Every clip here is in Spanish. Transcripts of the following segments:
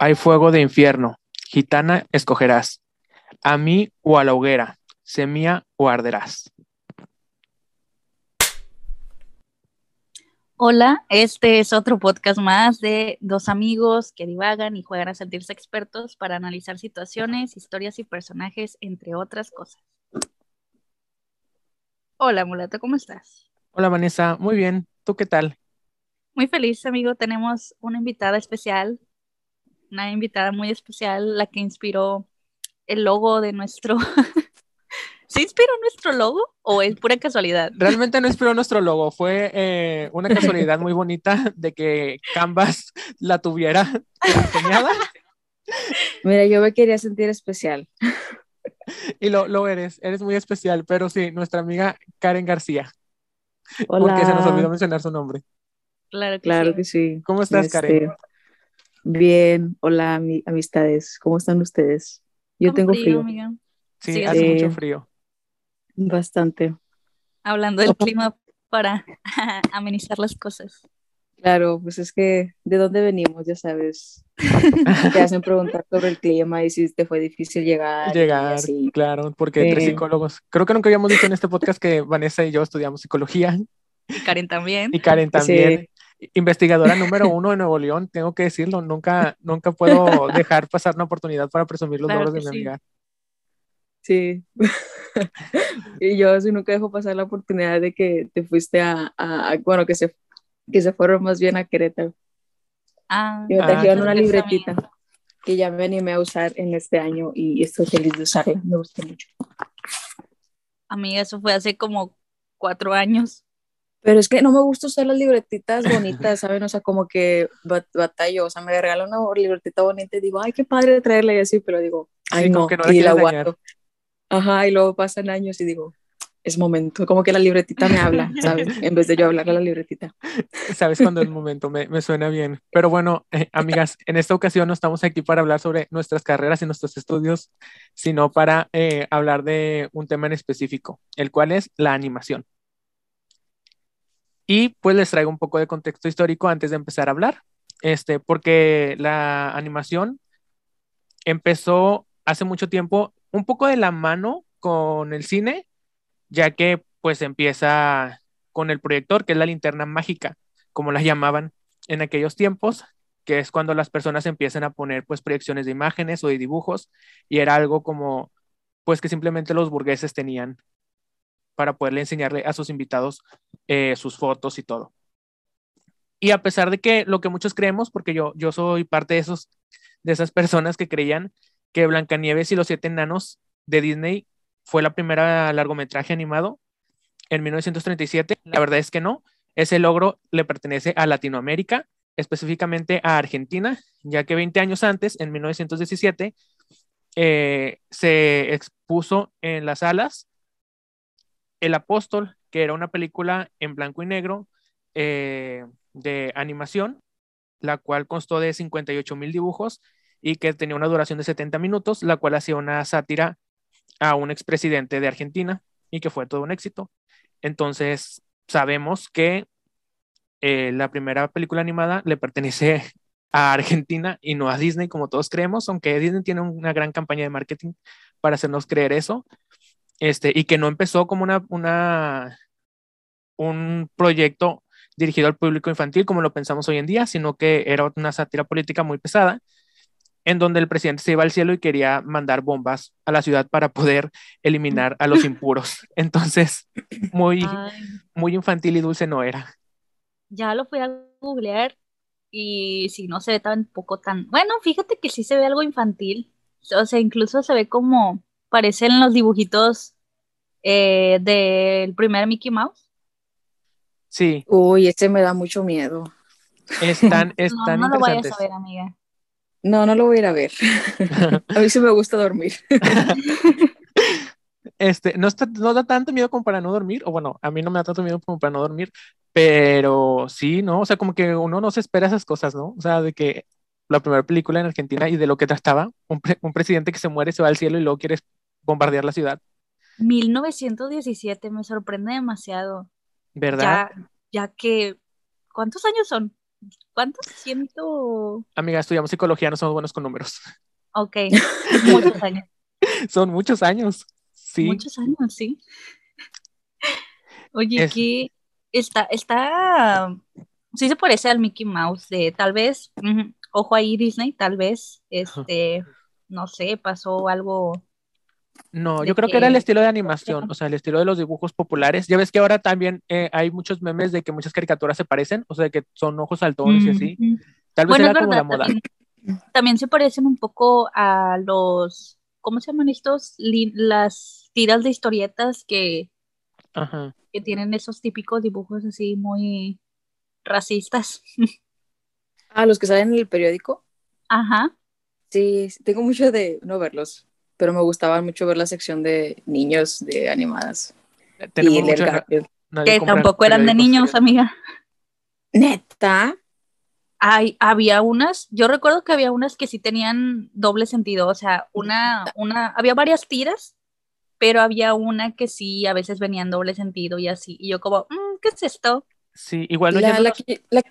Hay fuego de infierno, gitana escogerás, a mí o a la hoguera, semilla o arderás. Hola, este es otro podcast más de dos amigos que divagan y juegan a sentirse expertos para analizar situaciones, historias y personajes, entre otras cosas. Hola, mulato, ¿cómo estás? Hola, Vanessa, muy bien. ¿Tú qué tal? Muy feliz, amigo. Tenemos una invitada especial, una invitada muy especial, la que inspiró el logo de nuestro... ¿Se inspiró nuestro logo o es pura casualidad? Realmente no inspiró nuestro logo, fue eh, una casualidad muy bonita de que Canvas la tuviera diseñada. Mira, yo me quería sentir especial. Y lo, lo eres, eres muy especial, pero sí, nuestra amiga Karen García. Hola. Porque se nos olvidó mencionar su nombre. Claro que Claro sí. que sí. ¿Cómo estás, Este, Karen? Bien, hola ami- amistades, ¿cómo están ustedes? Yo Con tengo frío, amiga. Sí, sí, hace mucho frío. bastante. Hablando del clima para amenizar las cosas. Claro, pues es que de dónde venimos, ya sabes. Te hacen preguntar sobre el clima y si te fue difícil llegar. y Llegar, así. claro, porque tres Sí. psicólogos. Creo que nunca habíamos dicho en este podcast que Vanessa y yo estudiamos psicología Y Karen también. y Karen también. Investigadora número uno de Nuevo León, tengo que decirlo, nunca, nunca puedo dejar pasar una oportunidad para presumir los Claro logros de mi sí. amiga. Sí. Y yo así nunca dejo pasar la oportunidad de que te fuiste a, a- a- bueno, que se, que se fueron más bien a Querétaro. Ah, Y me Ah, trajeron qué una libretita que ya me animé a usar en este año y estoy feliz de usarla. Me gusta mucho. Amiga, eso fue hace como cuatro años. Pero es que no me gusta usar las libretitas bonitas, ¿saben? O sea, como que bat- batallo. O sea, me regalan una libretita bonita y digo, ay, qué padre traerla y así, pero digo, ay, Sí, no, que no y la dañar. guardo. Ajá, y luego pasan años y digo, es momento. Como que la libretita me habla, ¿sabes? En vez de yo hablarle a la libretita. Sabes cuándo es el momento, me, me suena bien. Pero bueno, eh, amigas, en esta ocasión no estamos aquí para hablar sobre nuestras carreras y nuestros estudios, sino para eh, hablar de un tema en específico, el cual es la animación. Y pues les traigo un poco de contexto histórico antes de empezar a hablar, este, porque la animación empezó hace mucho tiempo un poco de la mano con el cine, ya que pues empieza con el proyector, que es la linterna mágica, como la llamaban en aquellos tiempos, que es cuando las personas empiezan a poner pues proyecciones de imágenes o de dibujos, y era algo como pues que simplemente los burgueses tenían para poderle enseñarle a sus invitados eh, sus fotos y todo. Y a pesar de que lo que muchos creemos, porque yo, yo soy parte de, esos, de esas personas que creían que Blancanieves y los siete enanos de Disney fue la primera largometraje animado en 1937, la verdad es que no. Ese logro le pertenece a Latinoamérica, específicamente a Argentina, ya que 20 años antes, en 1917, eh, se expuso en las salas El Apóstol, que era una película en blanco y negro eh, de animación, la cual constó de 58 mil dibujos y que tenía una duración de 70 minutos, la cual hacía una sátira a un expresidente de Argentina y que fue todo un éxito. Entonces, sabemos que eh, la primera película animada le pertenece a Argentina y no a Disney, como todos creemos, aunque Disney tiene una gran campaña de marketing para hacernos creer eso, este, y que no empezó como una, una, un proyecto dirigido al público infantil como lo pensamos hoy en día, sino que era una sátira política muy pesada, en donde el presidente se iba al cielo y quería mandar bombas a la ciudad para poder eliminar a los impuros. Entonces, muy, Ay, muy infantil y dulce no era. ya lo fui a googlear y si no se ve tampoco tan... Bueno, fíjate que sí se ve algo infantil. O sea, incluso se ve como parecen los dibujitos eh, del primer Mickey Mouse. Sí, Uy, este me da mucho miedo. están, No, están no lo vayas a ver, amiga. No, no lo voy a ir a ver. A mí sí me gusta dormir. Este, no, está, no da tanto miedo como para no dormir, o bueno, a mí no me da tanto miedo como para no dormir, pero sí, ¿no? O sea, como que uno no se espera esas cosas, ¿no? O sea, de que la primera película en Argentina y de lo que trataba, un, pre- un presidente que se muere, se va al cielo y luego quiere bombardear la ciudad, 1917 me sorprende demasiado. ¿verdad? Ya, ya que, ¿cuántos años son? ¿Cuántos? Ciento. Amiga, estudiamos psicología, no somos buenos con números. Ok, muchos años. Son muchos años. Sí. Muchos años, sí. Oye, Es- que está, está, sí se parece al Mickey Mouse de tal vez, ojo ahí Disney, tal vez, este, no sé, pasó algo, No, yo creo que era el estilo de animación, o sea, el estilo de los dibujos populares. Ya ves que ahora también eh, hay muchos memes de que muchas caricaturas se parecen, o sea, de que son ojos saltones y así. Tal vez Bueno, era como verdad, la moda. también, también se parecen un poco a los, ¿cómo se llaman estos? Li- las tiras de historietas que, Ajá. que tienen esos típicos dibujos así muy racistas. Ah, los que salen en el periódico. Ajá. Sí, sí, tengo mucho de no verlos, pero me gustaba mucho ver la sección de niños de animadas. Tenemos y nadie Que tampoco eran de niños, amiga. Neta. Hay, había unas, yo recuerdo que había unas que sí tenían doble sentido, o sea, una, una, había varias tiras, pero había una que sí a veces venía en doble sentido y así, y yo como, "Mm, ¿qué es esto? Sí, igual no la, yendo la los- que, la-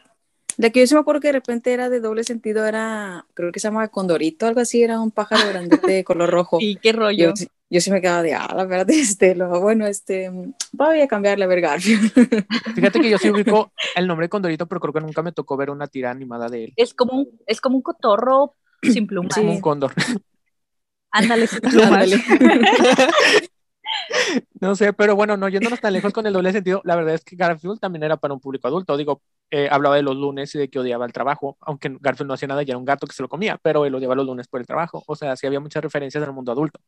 la que yo sí me acuerdo que de repente era de doble sentido era, creo que se llama Condorito, algo así, era un pájaro grandote de color rojo. Y qué rollo. Yo, sí- yo sí me quedaba de, ah, la verdad, este, lo, bueno, este, voy a cambiarle a ver Garfield. Fíjate que yo sí ubico el nombre de Condorito, pero creo que nunca me tocó ver una tira animada de él. Es como un, es como un cotorro sin plumas. Como Sí. un cóndor. Ándale, sin plumas. Ándale. No sé, pero bueno, no yéndonos tan lejos con el doble sentido, la verdad es que Garfield también era para un público adulto. Digo, eh, hablaba de los lunes y de que odiaba el trabajo, aunque Garfield no hacía nada y era un gato que se lo comía, pero él odiaba los lunes por el trabajo. O sea, sí había muchas referencias en el mundo adulto.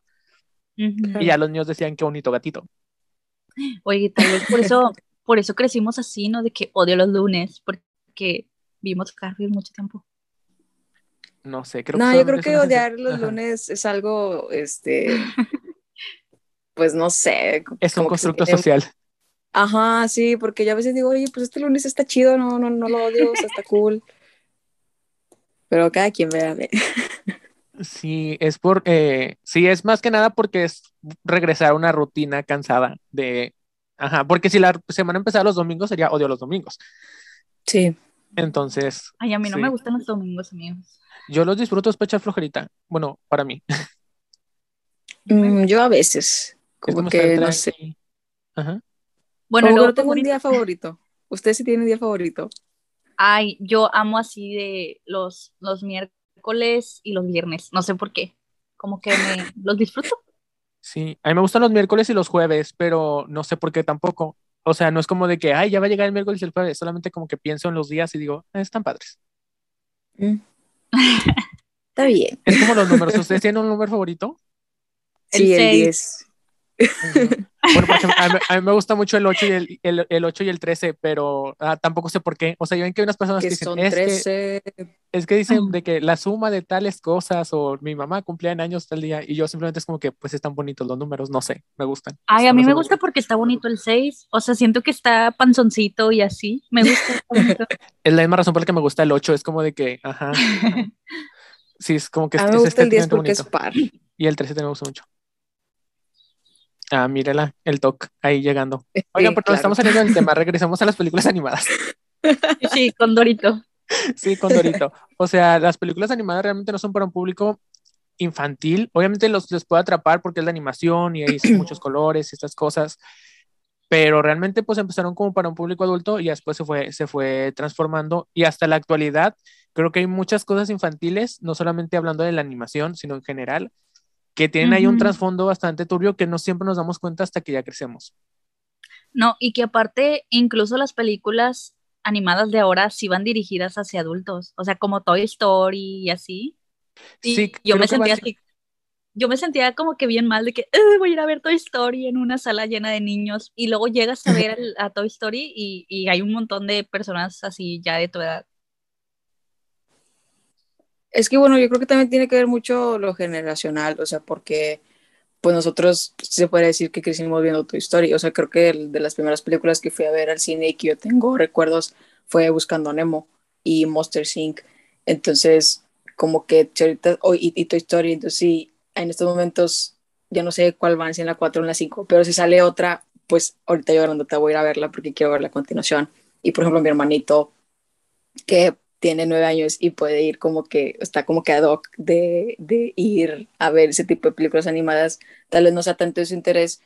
Y ya los niños decían qué bonito gatito. Oye, tal vez por eso, por eso crecimos así, ¿no? De que odio los lunes, porque vimos Garfield mucho tiempo. No sé, creo No, que yo creo que odiar los Ajá. lunes es algo, este, pues no sé. Es un que constructo tiene- social. Ajá, sí, porque yo a veces digo, oye, pues este lunes está chido, no, no, no lo odio, o sea, está cool. Pero cada quien vea. ve. Sí, es por, eh, sí, es más que nada porque es regresar a una rutina cansada de, ajá, porque si la semana empezara los domingos sería odio los domingos. Sí. Entonces, Ay, a mí no Sí. me gustan los domingos, amigos. yo los disfruto es para echar flojerita. Bueno, para mí. Mm, yo a veces, Es como que no sé. Ajá. Bueno, no tengo un día favorito. ¿Usted sí tiene un día favorito? Ay, yo amo así de los, los miércoles y los viernes. No sé por qué. Como que me los disfruto. Sí, a mí me gustan los miércoles y los jueves, pero no sé por qué tampoco. O sea, no es como de que, ay, ya va a llegar el miércoles y el jueves, solamente como que pienso en los días y digo, "Ah, están padres. Mm. Está bien. Es como los números. ¿Ustedes tienen un número favorito? El Sí, el seis. 10. Bueno, por ejemplo, a mí, a mí me gusta mucho el 8 y el, el, el 8 y el 13, pero ah, tampoco sé por qué. O sea, yo ven que hay unas personas que Que dicen, son es que, 13. es que dicen de que la suma de tales cosas o mi mamá cumplía en años tal día y yo simplemente es como que pues están bonitos los números, no sé, me gustan. Ay, a mí me gusta porque está bonito el 6. O sea, siento que está panzoncito y así. Me gusta. Es la misma razón por la que me gusta el 8, es como de que, ajá, sí, es como que A es, mí me es gusta el 10 estéticamente porque es bonito. par. Y el 13 también me gusta mucho. Ah, mírala, el toque ahí llegando. Oigan, Sí, pero claro. estamos saliendo del tema, regresamos a las películas animadas. Sí, con Dorito. Sí, con Dorito. O sea, las películas animadas realmente no son para un público infantil. Obviamente los les puede atrapar porque es la animación y hay muchos colores y estas cosas. Pero realmente pues empezaron como para un público adulto y después se fue, se fue transformando. Y hasta la actualidad creo que hay muchas cosas infantiles, no solamente hablando de la animación, sino en general, que tienen ahí un trasfondo bastante turbio que no siempre nos damos cuenta hasta que ya crecemos. No, y que aparte, incluso las películas animadas de ahora sí van dirigidas hacia adultos. O sea, como Toy Story y así. Y Sí, yo me sentía así. Yo me sentía como que bien mal de que "Ugh, voy a ir a ver Toy Story en una sala llena de niños y luego llegas a ver el- a Toy Story y, y hay un montón de personas así ya de tu edad. Es que bueno, yo creo que también tiene que ver mucho lo generacional, o sea, porque pues nosotros se puede decir que crecimos viendo Toy Story, o sea, creo que el- de las primeras películas que fui a ver al cine y que yo tengo recuerdos fue Buscando a Nemo y Monster Inc. Entonces, como que ahorita, oh, y, y Toy Story, entonces sí, en estos momentos ya no sé cuál van, si en la 4 o en la 5, pero si sale otra, pues ahorita yo grandota voy a ir a verla porque quiero verla a continuación. Y por ejemplo, mi hermanito que tiene nueve años y puede ir como que, está como que ad hoc de, de ir a ver ese tipo de películas animadas, tal vez no sea tanto su interés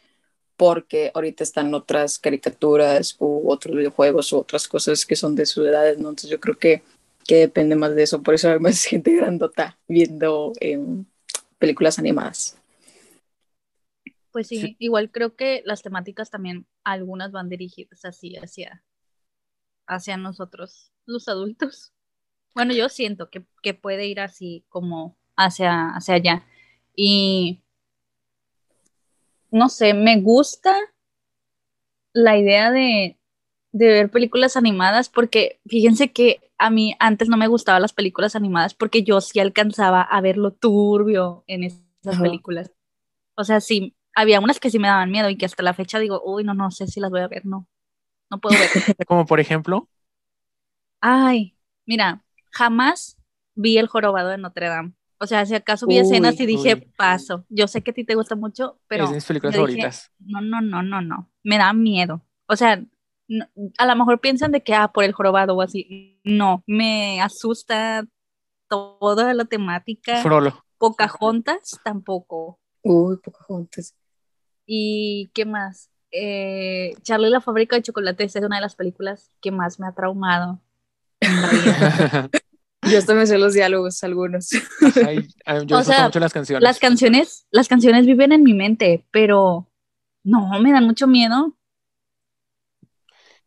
porque ahorita están otras caricaturas u otros videojuegos u otras cosas que son de su edad, ¿no? Entonces yo creo que, que depende más de eso, por eso hay más gente grandota viendo em, películas animadas. Pues sí, Sí. igual creo que las temáticas también, algunas van dirigidas así hacia, hacia nosotros, los adultos. Bueno, yo siento que, que puede ir así como hacia, hacia allá. Y no sé, me gusta la idea de, de ver películas animadas porque fíjense que a mí antes no me gustaban las películas animadas porque yo sí alcanzaba a ver lo turbio en esas Ajá. películas. O sea, sí, había unas que sí me daban miedo y que hasta la fecha digo, uy, no, no sé si las voy a ver, no, no puedo ver. Como por ejemplo, Ay, mira, jamás vi el jorobado de Notre Dame. O sea, si acaso vi escenas y dije, uy. paso. Yo sé que a ti te gusta mucho, pero es de mis películas dije, favoritas. no, no, no, no, no. Me da miedo. O sea, no- a lo mejor piensan de que, ah, por el jorobado o así. No, me asusta toda la temática. Frollo. Pocahontas tampoco. Uy, Pocahontas. ¿Y qué más? Eh, Charlie y la fábrica de chocolates es una de las películas que más me ha traumado. Yo hasta me sé los diálogos, algunos. Ay, ay, yo O sea, mucho las canciones. Las canciones, las canciones viven en mi mente, pero no, me dan mucho miedo.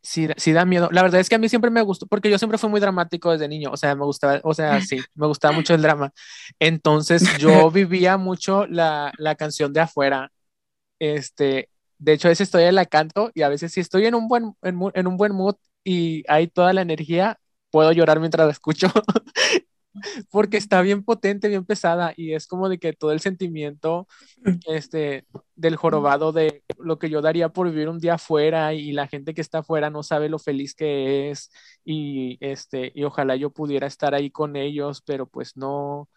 Sí, sí da miedo. La verdad es que a mí siempre me gustó, porque yo siempre fui muy dramático desde niño, o sea, me gustaba, o sea, sí, me gustaba mucho el drama. Entonces yo vivía mucho la, la canción de afuera. Este, de hecho, a veces estoy en la canto y a veces si estoy en un buen, en, en un buen mood y hay toda la energía, puedo llorar mientras la escucho. Porque está bien potente, bien pesada y es como de que todo el sentimiento este, del jorobado de lo que yo daría por vivir un día afuera y la gente que está afuera no sabe lo feliz que es y, este, y ojalá yo pudiera estar ahí con ellos, pero pues no.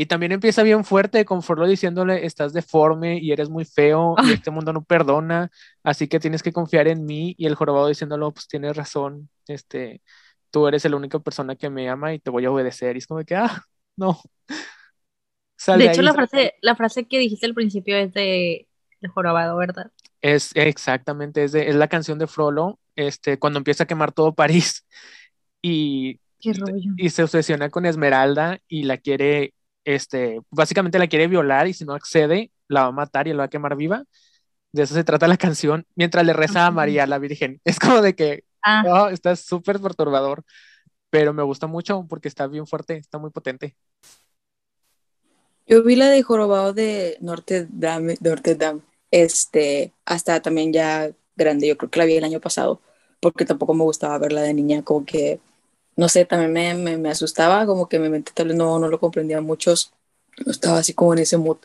Y también empieza bien fuerte con Frollo diciéndole, estás deforme y eres muy feo y Ay. este mundo no perdona, así que tienes que confiar en mí y el jorobado diciéndolo, pues tienes razón, este, tú eres la única persona que me ama y te voy a obedecer. Y es como que, ah, no. Sal De de hecho, ahí, la ahí. frase, la frase que dijiste al principio es de, de jorobado, ¿verdad? Es exactamente, es, de- es la canción de Frollo, este, cuando empieza a quemar todo París y, Qué rollo. y se obsesiona con Esmeralda y la quiere, este, básicamente la quiere violar y si no accede, la va a matar y la va a quemar viva. De eso se trata la canción, mientras le reza a. María, la Virgen. Es como de que, Ah, oh, está súper perturbador, pero me gusta mucho porque está bien fuerte, está muy potente. Yo vi la de Jorobado de Notre Dame, Notre Dame, este, hasta también ya grande, yo creo que la vi el año pasado, porque tampoco me gustaba verla de niña, como que, no sé, también me, me, me asustaba, como que mi mente tal vez no, no lo comprendía muchos, no estaba así como en ese mood.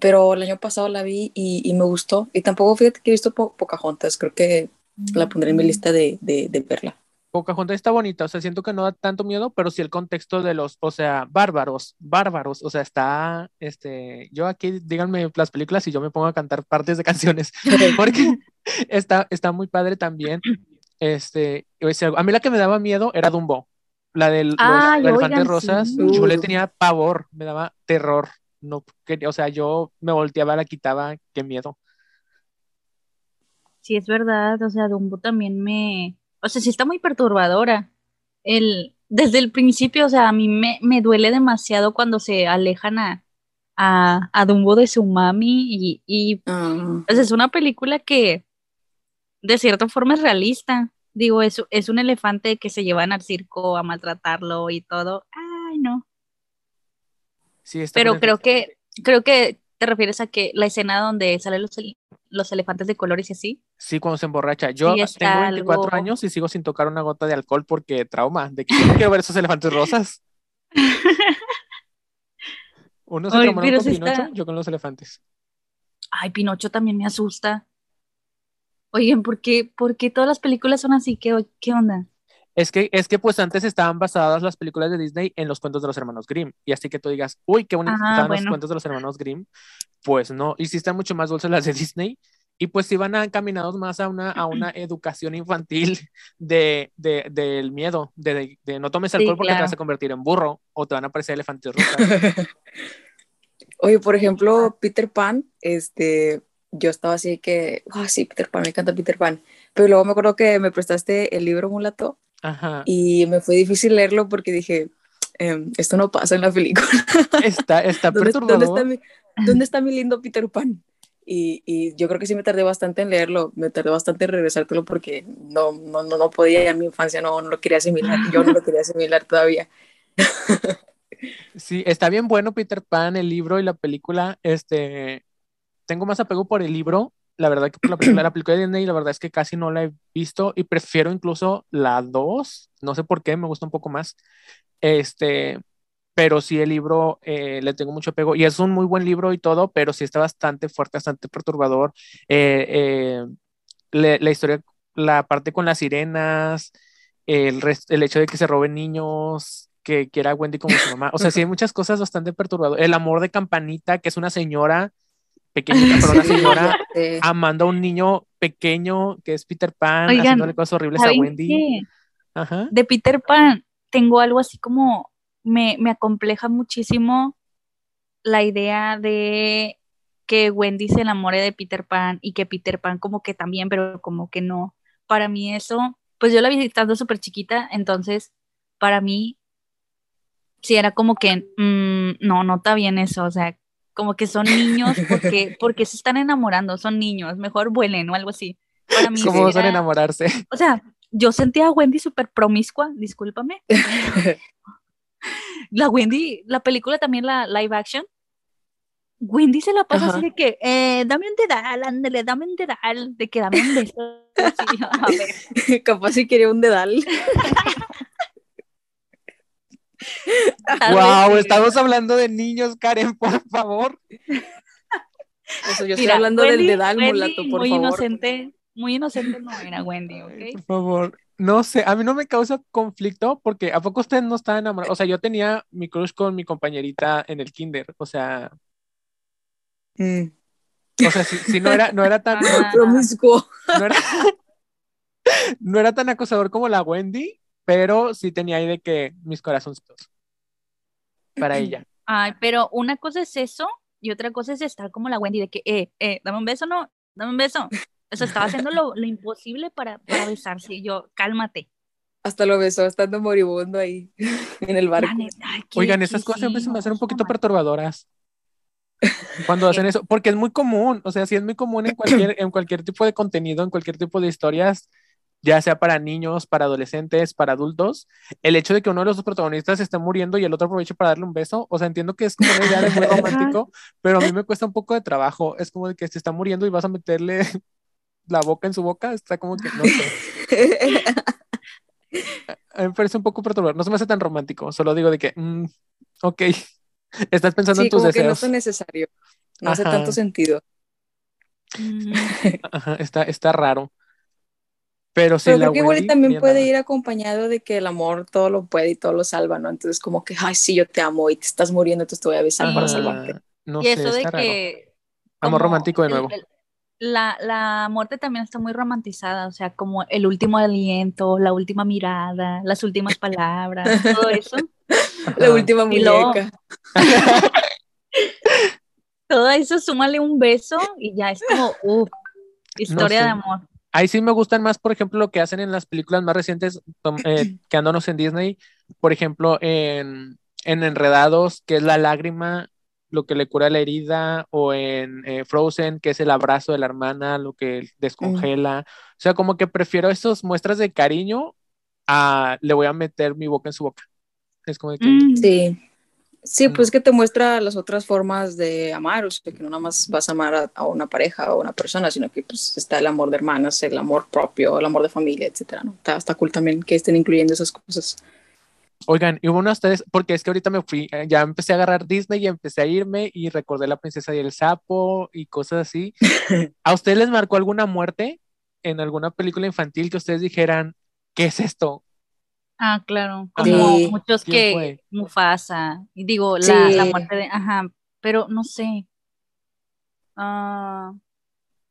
Pero el año pasado la vi y, y me gustó, y tampoco fíjate que he visto po Pocahontas, creo que la pondré en mi lista de, de, de verla. Pocahontas está bonita, o sea, siento que no da tanto miedo, pero sí el contexto de los, o sea, bárbaros, bárbaros, o sea, está, este, yo aquí, díganme las películas y yo me pongo a cantar partes de canciones, porque está, está muy padre también, este, o sea, a mí la que me daba miedo era Dumbo, la de los Ay, elefantes oigan, rosas, sí. yo le tenía pavor, me daba terror, no o sea, yo me volteaba, la quitaba, qué miedo. Sí, es verdad, o sea, Dumbo también me, o sea, sí está muy perturbadora. El, desde el principio, o sea, a mí me, me duele demasiado cuando se alejan a, a, a Dumbo de su mami y, y Ah, sea, es una película que de cierta forma es realista. Digo, es, es un elefante que se llevan al circo a maltratarlo y todo. Ay, no. Sí, está Pero creo que, creo que te refieres a que la escena donde salen los, los elefantes de colores y así. Sí, cuando se emborracha. Yo Sí, tengo 24 algo- años y sigo sin tocar una gota de alcohol porque trauma, de que no quiero ver esos elefantes rosas. Uno se Ay, pero con Pinocho, está- yo con los elefantes. Ay, Pinocho también me asusta. Oigan, ¿por qué, por qué todas las películas son así? ¿Qué, qué onda? Es que, es que pues antes estaban basadas las películas de Disney en los cuentos de los hermanos Grimm. Y así que tú digas, uy, qué bonitos Ah, estaban los bueno. cuentos de los hermanos Grimm. Pues no, y sí están mucho más dulces las de Disney. y pues iban encaminados más a una, a una educación infantil de, de, del miedo, de, de, no tomes alcohol porque te vas a convertir en burro o te van a aparecer elefantes rosas. Oye, por ejemplo, Peter Pan, este, yo estaba así que, ah, sí, Peter Pan, me encanta Peter Pan, pero luego me acuerdo que me prestaste el libro Mulato Ajá. y me fue difícil leerlo porque dije, em, esto no pasa en la película. Está, está perturbador. ¿Dónde está, mi, ¿Dónde está mi lindo Peter Pan? Y, y, yo creo que sí me tardé bastante en leerlo, me tardé bastante en regresártelo porque no, no, no, no podía, en mi infancia no, no lo quería asimilar, yo no lo quería asimilar todavía. Sí, está bien bueno Peter Pan, el libro y la película. Este, tengo más apego por el libro, la verdad que la película, la película de Disney, la verdad es que casi no la he visto y prefiero incluso la 2, no sé por qué, me gusta un poco más. Este, pero sí el libro eh, le tengo mucho apego y es un muy buen libro y todo, pero sí está bastante fuerte, bastante perturbador. Eh, eh, la historia, la parte con las sirenas, el, el hecho de que se roben niños, que quiera a Wendy como su mamá. O sea, sí hay muchas cosas bastante perturbadoras. El amor de Campanita, que es una señora pequeñita, pero una señora amando a un niño pequeño que es Peter Pan, haciéndole cosas horribles a Wendy. Ajá. De Peter Pan tengo algo así como me, me acompleja muchísimo la idea de que Wendy se enamore de Peter Pan y que Peter Pan como que también, pero como que no. Para mí eso, pues yo la vi estando súper chiquita, entonces para mí sí era como que, mm, no, no está bien eso, o sea, como que son niños porque, porque se están enamorando, son niños, mejor vuelen o algo así. Para mí ¿Cómo a enamorarse? O sea, yo sentía a Wendy súper promiscua, discúlpame. la Wendy, la película también, la live action, Wendy se la pasa así de que, eh, dame un dedal, ándale, dame un dedal, de que dame un beso. Capaz si quería un dedal. wow, estamos hablando de niños, Karen, por favor. Eso, yo estoy hablando del dedal, mulato, por muy favor. Inocente, muy inocente no era Wendy, ¿ok? Por favor. No sé, a mí no me causa conflicto porque ¿a poco usted no está enamorado? O sea, yo tenía mi crush con mi compañerita en el kinder, o sea... Mm. O sea, si, no, era, no era tan... Ah. promiscuo. No era, no era tan acosador como la Wendy, pero sí tenía ahí de que mis corazoncitos para ella. Ay, pero una cosa es eso y otra cosa es estar como la Wendy de que, eh, eh, dame un beso, no, dame un beso. O sea, estaba haciendo lo, lo imposible para, para, besarse. Y yo, cálmate. Hasta lo besó, estando moribundo ahí en el barco. Oigan, esas cosas siempre se me hacen un poquito perturbadoras. Cuando hacen eso, porque es muy común, o sea, sí es muy común en cualquier, en cualquier tipo de contenido, en cualquier tipo de historias, ya sea para niños, para adolescentes, para adultos, el hecho de que uno de los protagonistas esté muriendo y el otro aproveche para darle un beso, o sea, entiendo que es como una idea de muy romántico, pero a mí me cuesta un poco de trabajo, es como de que se está muriendo y vas a meterle la boca en su boca, está como que no sé. a mí me parece un poco perturbador, no se me hace tan romántico, solo digo de que, mm, ok, estás pensando en tus como que no es necesario, no hace tanto sentido. está, está raro. Pero sí, creo que igual también puede ir acompañado de que el amor todo lo puede y todo lo salva, ¿no? Entonces como que, ay, sí, yo te amo y te estás muriendo, entonces te voy a besar para salvarte. No y eso de que... Amor romántico de nuevo la, la, muerte también está muy romantizada, o sea, como el último aliento, la última mirada, las últimas palabras, todo eso. La última muñeca. todo eso, súmale un beso y ya es como, uh, historia de amor. Ahí sí me gustan más, por ejemplo, lo que hacen en las películas más recientes, eh, quedándonos en Disney, por ejemplo, en, en Enredados, que es la lágrima lo que le cura la herida, o en eh, Frozen, que es el abrazo de la hermana, lo que descongela. O sea, como que prefiero esas muestras de cariño a le voy a meter mi boca en su boca. Es como que... Mm. Sí. Sí, pues que te muestra las otras formas de amar, o sea, que no nada más vas a amar a, una pareja o a una persona, sino que pues está el amor de hermanas, el amor propio, el amor de familia, etcétera, ¿no? Está, está cool también que estén incluyendo esas cosas. Oigan, y de ustedes, porque es que ahorita me fui, eh, ya empecé a agarrar Disney y empecé a irme y recordé la princesa y el sapo y cosas así. ¿A ustedes les marcó alguna muerte en alguna película infantil que ustedes dijeran, ¿qué es esto? Ah, claro, como muchos que Mufasa, y digo, la, muerte de, ajá, pero no sé. Ah,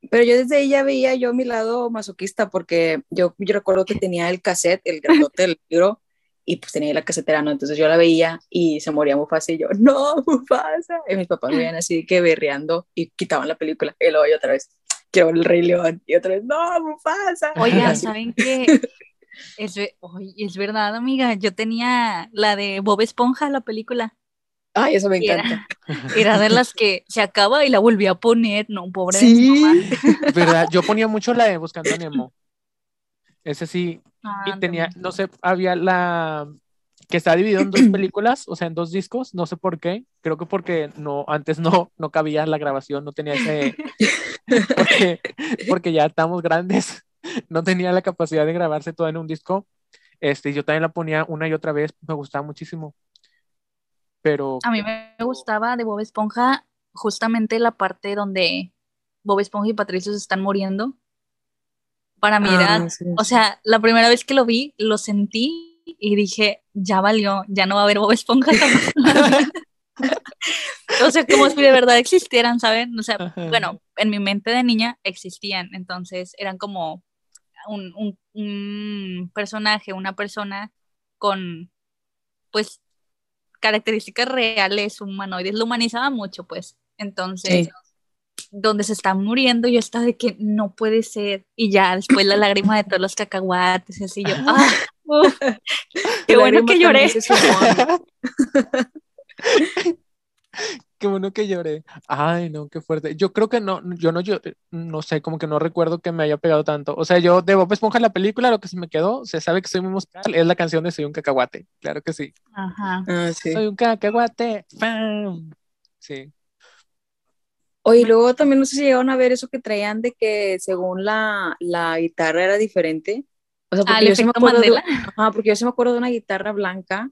Pero yo desde ahí ya veía yo mi lado masoquista porque yo, yo recuerdo que tenía el cassette, el grandote del libro, y pues tenía la casetera, ¿no? Entonces yo la veía y se moría Mufasa y yo, no, Mufasa. Y mis papás me veían así que berreando y quitaban la película. Y luego yo otra vez, quiero el Rey León. Y otra vez, no, Mufasa. Oigan, ¿saben qué? Es, es verdad, amiga. Yo tenía la de Bob Esponja, la película. Ay, eso me encanta. Era, de las que se acaba y la volví a poner, no, pobre. Sí, ¿verdad? Yo ponía mucho la de Buscando a Nemo. Ese sí, Ah, y tenía, no sé, había la que está dividido en dos películas, o sea, en dos discos, no sé por qué, creo que porque no, antes no, no cabía la grabación, no tenía ese, porque, porque ya estamos grandes, no tenía la capacidad de grabarse todo en un disco, este, yo también la ponía una y otra vez, me gustaba muchísimo, pero A mí me gustaba de Bob Esponja justamente la parte donde Bob Esponja y Patricio se están muriendo. Para mí era, Ah, sí. o sea, la primera vez que lo vi, lo sentí y dije, ya valió, ya no va a haber Bob Esponja. jamás en la vida". o sea, como si de verdad existieran, ¿saben? O sea, Ajá. bueno, en mi mente de niña existían, entonces eran como un, un- un personaje, una persona con, pues, características reales, humanoides, lo humanizaba mucho, pues. Entonces, Sí. donde se está muriendo, yo estaba de que no puede ser. Y ya después la lágrima de todos los cacahuates, y así yo, ¡ah! uf, ¡Qué bueno que lloré! Qué bueno que lloré. Ay, no, qué fuerte. Yo creo que no, yo no, yo no sé, como que no recuerdo que me haya pegado tanto. O sea, yo de Bob Esponja la película, lo que se me quedó, se sabe que soy muy musical, es la canción de Soy un cacahuate. Claro que sí. Ajá. Ah, sí. Soy un cacahuate. ¡Pam! Sí. Oye, luego también no sé si llegaron a ver eso que traían de que según la, la guitarra era diferente. O sea, Ah, porque el yo sí me acuerdo de, porque yo sí me acuerdo de una guitarra blanca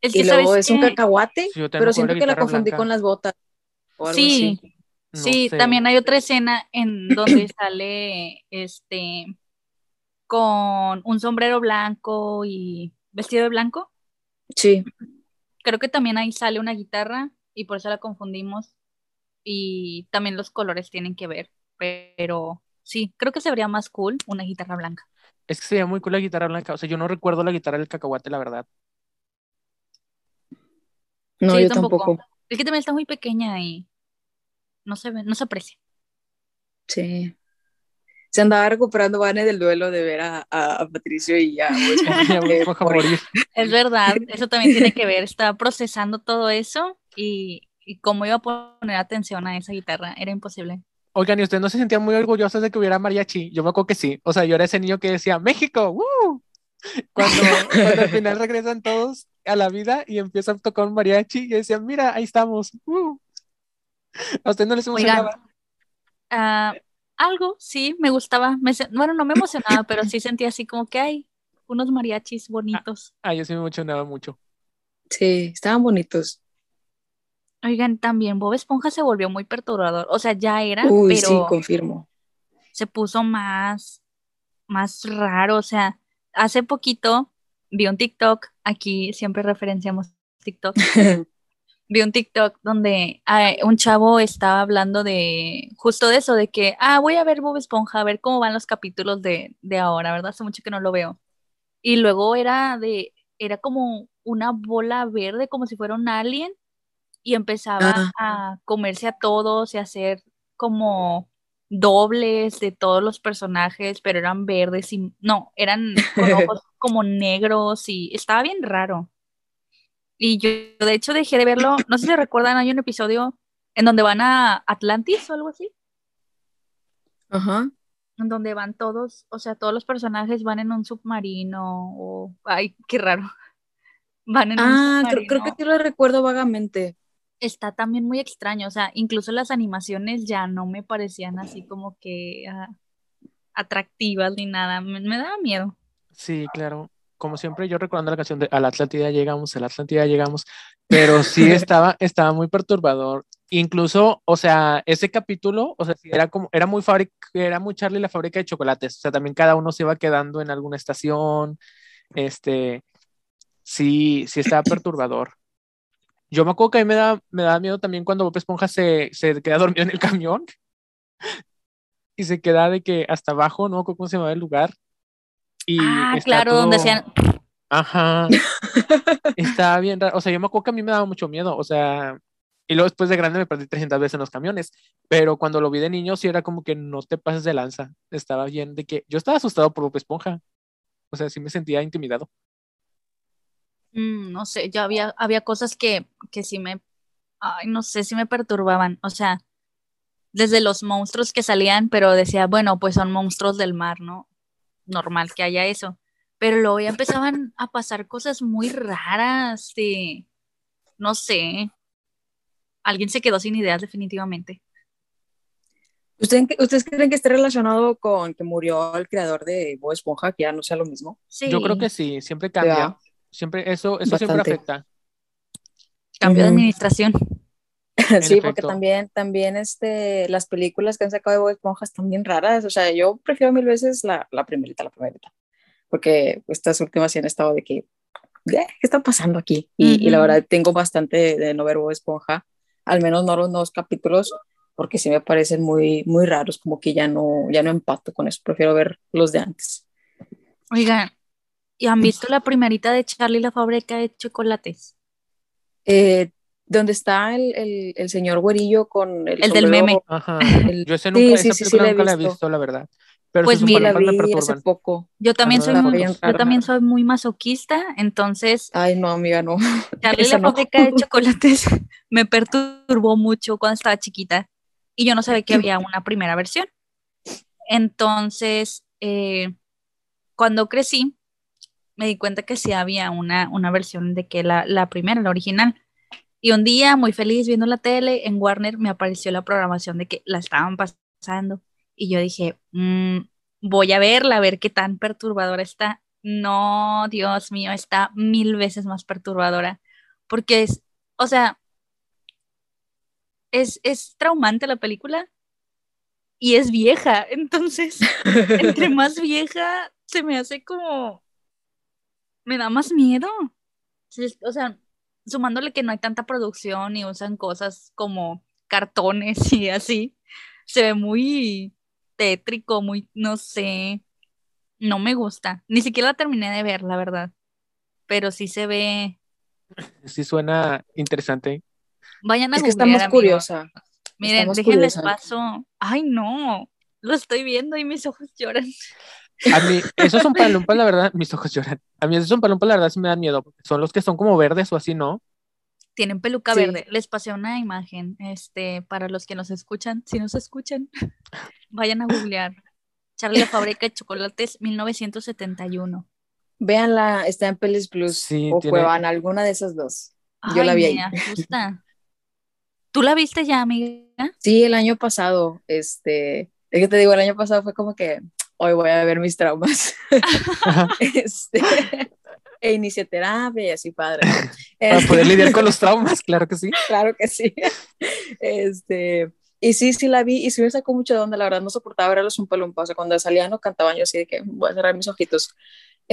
Es y que, luego ¿sabes es un qué? cacahuate, Sí, yo también me pero siento que la confundí blanca. con las botas o algo Sí, así. No sí, sé. también hay otra escena en donde sale este con un sombrero blanco y vestido de blanco. Sí, Creo que también ahí sale una guitarra y por eso la confundimos. Y también los colores tienen que ver. Pero sí, creo que se vería más cool una guitarra blanca. Es que se llama muy cool la guitarra blanca. O sea, yo no recuerdo la guitarra del cacahuate, la verdad. No, Sí, yo tampoco. Es que también está muy pequeña y no se ve, no se aprecia. Sí. Se andaba recuperando Vane del duelo de ver a, a, a Patricio y ya morir. morir. Es verdad, eso también tiene que ver. Estaba procesando todo eso y, y cómo iba a poner atención a esa guitarra. Era imposible. Oigan, ¿y ustedes no se sentían muy orgullosos de que hubiera mariachi? Yo me acuerdo que sí. O sea, yo era ese niño que decía, ¡México! ¡Woo! Cuando, cuando al final regresan todos a la vida y empiezan a tocar un mariachi y decían, mira, ahí estamos. ¡Woo! ¿A ustedes no les Oigan, emocionaba? Ah, algo, sí, me gustaba. Me bueno, no me emocionaba, pero sí sentía así como que hay unos mariachis bonitos. Ah, yo sí me emocionaba mucho. Sí, estaban bonitos. Oigan, también Bob Esponja se volvió muy perturbador. O sea, ya era, Uy, sí, pero confirmo. se puso más, más raro. O sea, hace poquito vi un TikTok, aquí siempre referenciamos TikTok. Vi un TikTok donde ah, un chavo estaba hablando de justo de eso, de que, ah, voy a ver Bob Esponja, a ver cómo van los capítulos de, de ahora, ¿verdad? Hace mucho que no lo veo. Y luego era de, era como una bola verde, como si fuera un alien, y empezaba a comerse a todos y a hacer como dobles de todos los personajes, pero eran verdes y no, eran con ojos como negros y estaba bien raro. Y yo de hecho dejé de verlo, no sé si recuerdan, hay un episodio en donde van a Atlantis o algo así, Ajá. en donde van todos, o sea, todos los personajes van en un submarino o, ay, qué raro. Van en un Ah, creo, creo que submarino. sí lo recuerdo vagamente. Está también muy extraño, o sea, incluso las animaciones ya no me parecían así como que ah, atractivas ni nada, me, me daba miedo. Sí, claro. Como siempre, yo recordando la canción de A la Atlántida llegamos, a la Atlántida llegamos, pero sí estaba, estaba muy perturbador. Incluso, o sea, ese capítulo, o sea, era como, era muy fábrica, era muy Charlie la fábrica de chocolates. O sea, también cada uno se iba quedando en alguna estación. Este, sí, sí estaba perturbador. Yo me acuerdo que a mí me da, me daba miedo también cuando Bob Esponja se, se queda dormido en el camión. y se queda de que hasta abajo, ¿no? ¿Cómo se llama el lugar? Y ah, claro, donde todo- hacían. Ajá. Está bien raro. O sea, yo me acuerdo que a mí me daba mucho miedo. O sea, y luego después de grande me perdí 300 veces en los camiones. Pero cuando lo vi de niño, sí era como que no te pases de lanza. Estaba bien de que yo estaba asustado por Bob Esponja. O sea, sí me sentía intimidado. Mm, no sé, yo había, había cosas que, que sí me, ay, no sé, sí me perturbaban. O sea, desde los monstruos que salían, pero decía, bueno, pues son monstruos del mar, ¿no? Normal que haya eso. Pero luego ya empezaban a pasar cosas muy raras, de, no sé. Alguien se quedó sin ideas definitivamente. ¿Ustedes, ¿Ustedes creen que esté relacionado con que murió el creador de Bob Esponja, que ya no sea lo mismo? Sí, Yo creo que sí, siempre cambia. Siempre, eso, eso siempre Bastante. afecta. cambio de administración. sí, porque efecto. también, también este, las películas que han sacado de Bob Esponja están bien raras. O sea, yo prefiero mil veces la, la primerita, la primerita. Porque estas últimas sí han estado de que, "¿Eh? ¿qué está pasando aquí? Y, y la verdad tengo bastante de, de no ver Bob Esponja, al menos no los nuevos capítulos, porque sí me parecen muy, muy raros, como que ya no, ya no empato con eso. Prefiero ver los de antes. Oigan, ¿y han visto la primerita de Charlie la fábrica de chocolates? Eh, donde está el, el, el señor güerillo con el, El del meme. Ajá. el- Yo ese nunca, sí, esa sí, sí, nunca la he visto. la verdad. Pero Pues mira, la me vi hace poco. Yo también soy muy, yo también soy muy masoquista, entonces Ay, no, amiga, no. Charlie Esa la no. fábrica de chocolates me perturbó mucho cuando estaba chiquita y yo no sabía que había una primera versión. Entonces, eh, cuando crecí, me di cuenta que sí había una, una versión de que la, la primera, la original. Y un día, muy feliz viendo la tele, en Warner me apareció la programación de que la estaban pasando. Y yo dije, "Mm, voy a verla, a ver qué tan perturbadora está. No, Dios mío, está mil veces más perturbadora. Porque es, o sea, es, es traumante la película y es vieja. Entonces, entre más vieja, se me hace como, me da más miedo. O sea, sumándole que no hay tanta producción y usan cosas como cartones y así, se ve muy tétrico, muy, no sé, no me gusta. Ni siquiera la terminé de ver, la verdad. Pero sí se ve. Sí suena interesante. Vayan a Es que está googlear, más amigos. curiosa. Miren, más déjenles curiosa. paso. Ay, no. Lo estoy viendo y mis ojos lloran. A mí, esos son palumpas, la verdad, mis ojos lloran. A mí esos son palumpas, la verdad, sí me dan miedo. porque Son los que son como verdes o así, ¿no? Tienen peluca Sí. verde. Les pasé una imagen, este, para los que nos escuchan. Si nos escuchan, vayan a googlear. Charlie la fábrica de chocolates 1971. Véanla, está en Pelis Plus Sí, o tiene- Cuevana, alguna de esas dos. Yo Ay, la vi me ahí. asusta. ¿Tú la viste ya, amiga? Sí, el año pasado, este, es que te digo, el año pasado fue como que hoy voy a ver mis traumas. este, e inicié terapia y así, padre. Para Este, poder lidiar con los traumas, claro que sí. claro que sí. Este, y sí, sí la vi y sí me sacó mucho de onda, la verdad, no soportaba ver a los Umpalumpa, o sea, cuando salían o cantaban yo así de que voy a cerrar mis ojitos,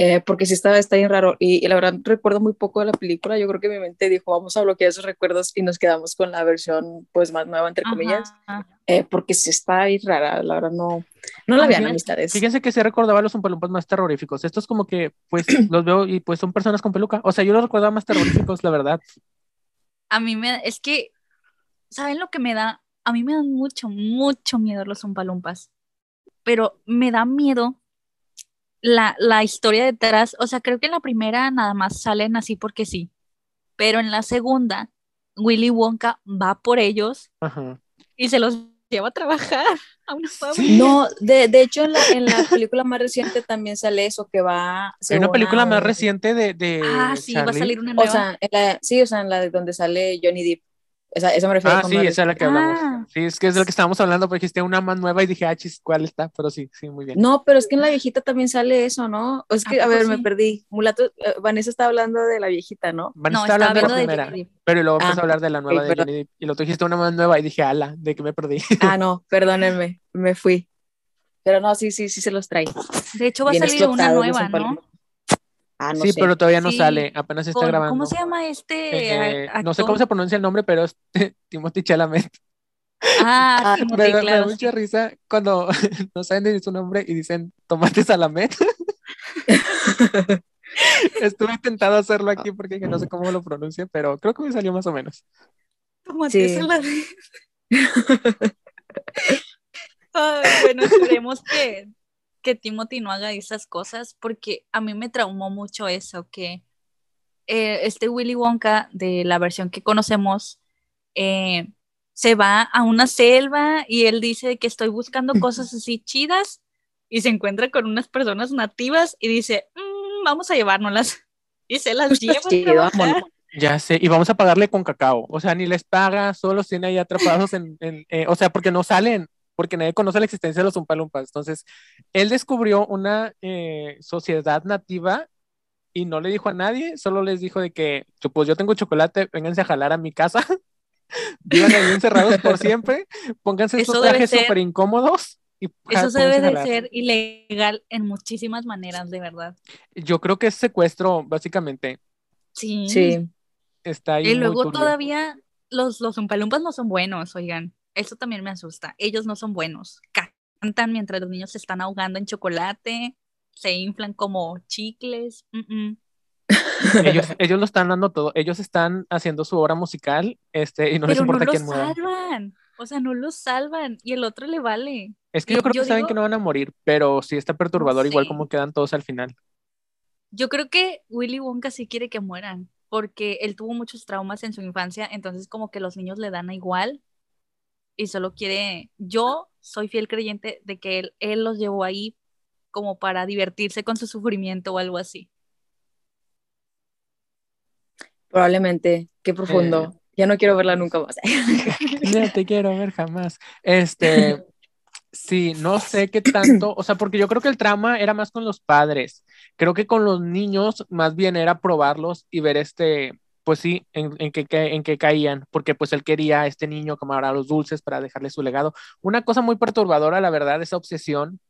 eh, porque sí estaba, está bien raro y, y la verdad recuerdo muy poco de la película, yo creo que mi mente dijo, vamos a bloquear esos recuerdos y nos quedamos con la versión pues más nueva, entre comillas, Ajá. eh, porque sí está bien rara, la verdad no, no la vean amistades. Fíjense que se recordaba a los umpalumpas más terroríficos. Estos como que, pues, los veo y pues son personas con peluca. O sea, yo los recordaba más terroríficos, la verdad. A mí me, es que, ¿saben lo que me da? A mí me dan mucho, mucho miedo los umpalumpas. Pero me da miedo la, la historia detrás. O sea, creo que en la primera nada más salen así porque sí. Pero en la segunda, Willy Wonka va por ellos Ajá. y se los lleva a trabajar a una fábrica. Sí. No, de, de hecho en la, en la película más reciente también sale eso, que va... Hay una película a más reciente de, de Ah, sí, va a salir una O nueva. sea, en la, sí, o sea, en la de donde sale Johnny Depp. Esa, esa me refiero Ah, con sí, esa es la que hablamos. Ah. Sí, es que es de lo que estábamos hablando, porque dijiste una más nueva y dije, ah, chis, ¿cuál está? Pero sí, sí, muy bien. No, pero es que en la viejita también sale eso, ¿no? O es ¿A que, a, poco ver, me sí? perdí. Mulato, eh, Vanessa está hablando de la viejita, ¿no? Van no, está estaba hablando de la de primera, Depp. pero luego empezó Ah, a hablar de la nueva ok, de. Johnny Depp. Y luego dijiste una más nueva y dije, ala, de que me perdí. Ah, no, perdónenme, me fui. Pero no, sí, sí, sí se los trae. De hecho, va a salir una nueva, ¿no? Ah, no sí, sé. pero todavía no Sí, sale, apenas se está Con- grabando. ¿Cómo se llama este Eh, no sé cómo se pronuncia el nombre, pero es Timothy Chalamet. Ah, Ah, Me da, me da claro, sí. mucha risa cuando no saben decir su nombre y dicen tomate salamet. Estuve tentado a hacerlo aquí porque no sé cómo lo pronuncie, pero creo que me salió más o menos. Tomate Sí. saladet. Ay, bueno, esperemos que, que Timothy no haga esas cosas porque a mí me traumó mucho eso, que eh, este Willy Wonka de la versión que conocemos eh, se va a una selva y él dice que estoy buscando cosas así chidas y se encuentra con unas personas nativas y dice, "Mm, vamos a llevárnoslas. Y se las Justo lleva. Ya sé, y vamos a pagarle con cacao. O sea, ni les paga, solo los tiene ahí atrapados en, en, eh, o sea, porque no salen, porque nadie conoce la existencia de los Umpalumpas. Entonces, él descubrió una eh, sociedad nativa y no le dijo a nadie, solo les dijo de que, "Yo, pues yo tengo chocolate, vénganse a jalar a mi casa, vivan ahí encerrados por siempre, pónganse Eso debe trajes súper incómodos. Y Eso se debe de jalar". ser ilegal en muchísimas maneras, de verdad. Yo creo que es secuestro, básicamente. Sí. Sí. Está ahí Y luego turbio. todavía los, los umpalumpas no son buenos, oigan. Eso también me asusta. Ellos no son buenos. Cantan mientras los niños se están ahogando en chocolate, se inflan como chicles. mm, mm. Ellos, ellos lo están dando todo. Ellos están haciendo su obra musical, este, y no les Pero no importa los quién muera. salvan. O sea, no los salvan. Y el otro le vale. Es que yo creo yo que saben que no van a morir, pero sí está perturbador, igual sé. como quedan todos al final. Yo creo que Willy Wonka sí quiere que mueran, porque él tuvo muchos traumas en su infancia, entonces como que los niños le dan a igual y solo quiere, yo soy fiel creyente de que él, él los llevó ahí como para divertirse con su sufrimiento o algo así. Probablemente. Qué profundo. Ya no quiero verla nunca más. No te quiero ver jamás. Este, sí, no sé qué tanto, o sea, porque yo creo que el trama era más con los padres. Creo que con los niños más bien era probarlos y ver este, pues sí, en, en ca- en qué caían, porque pues él quería a este niño comer a los dulces para dejarle su legado. Una cosa muy perturbadora, la verdad, esa obsesión,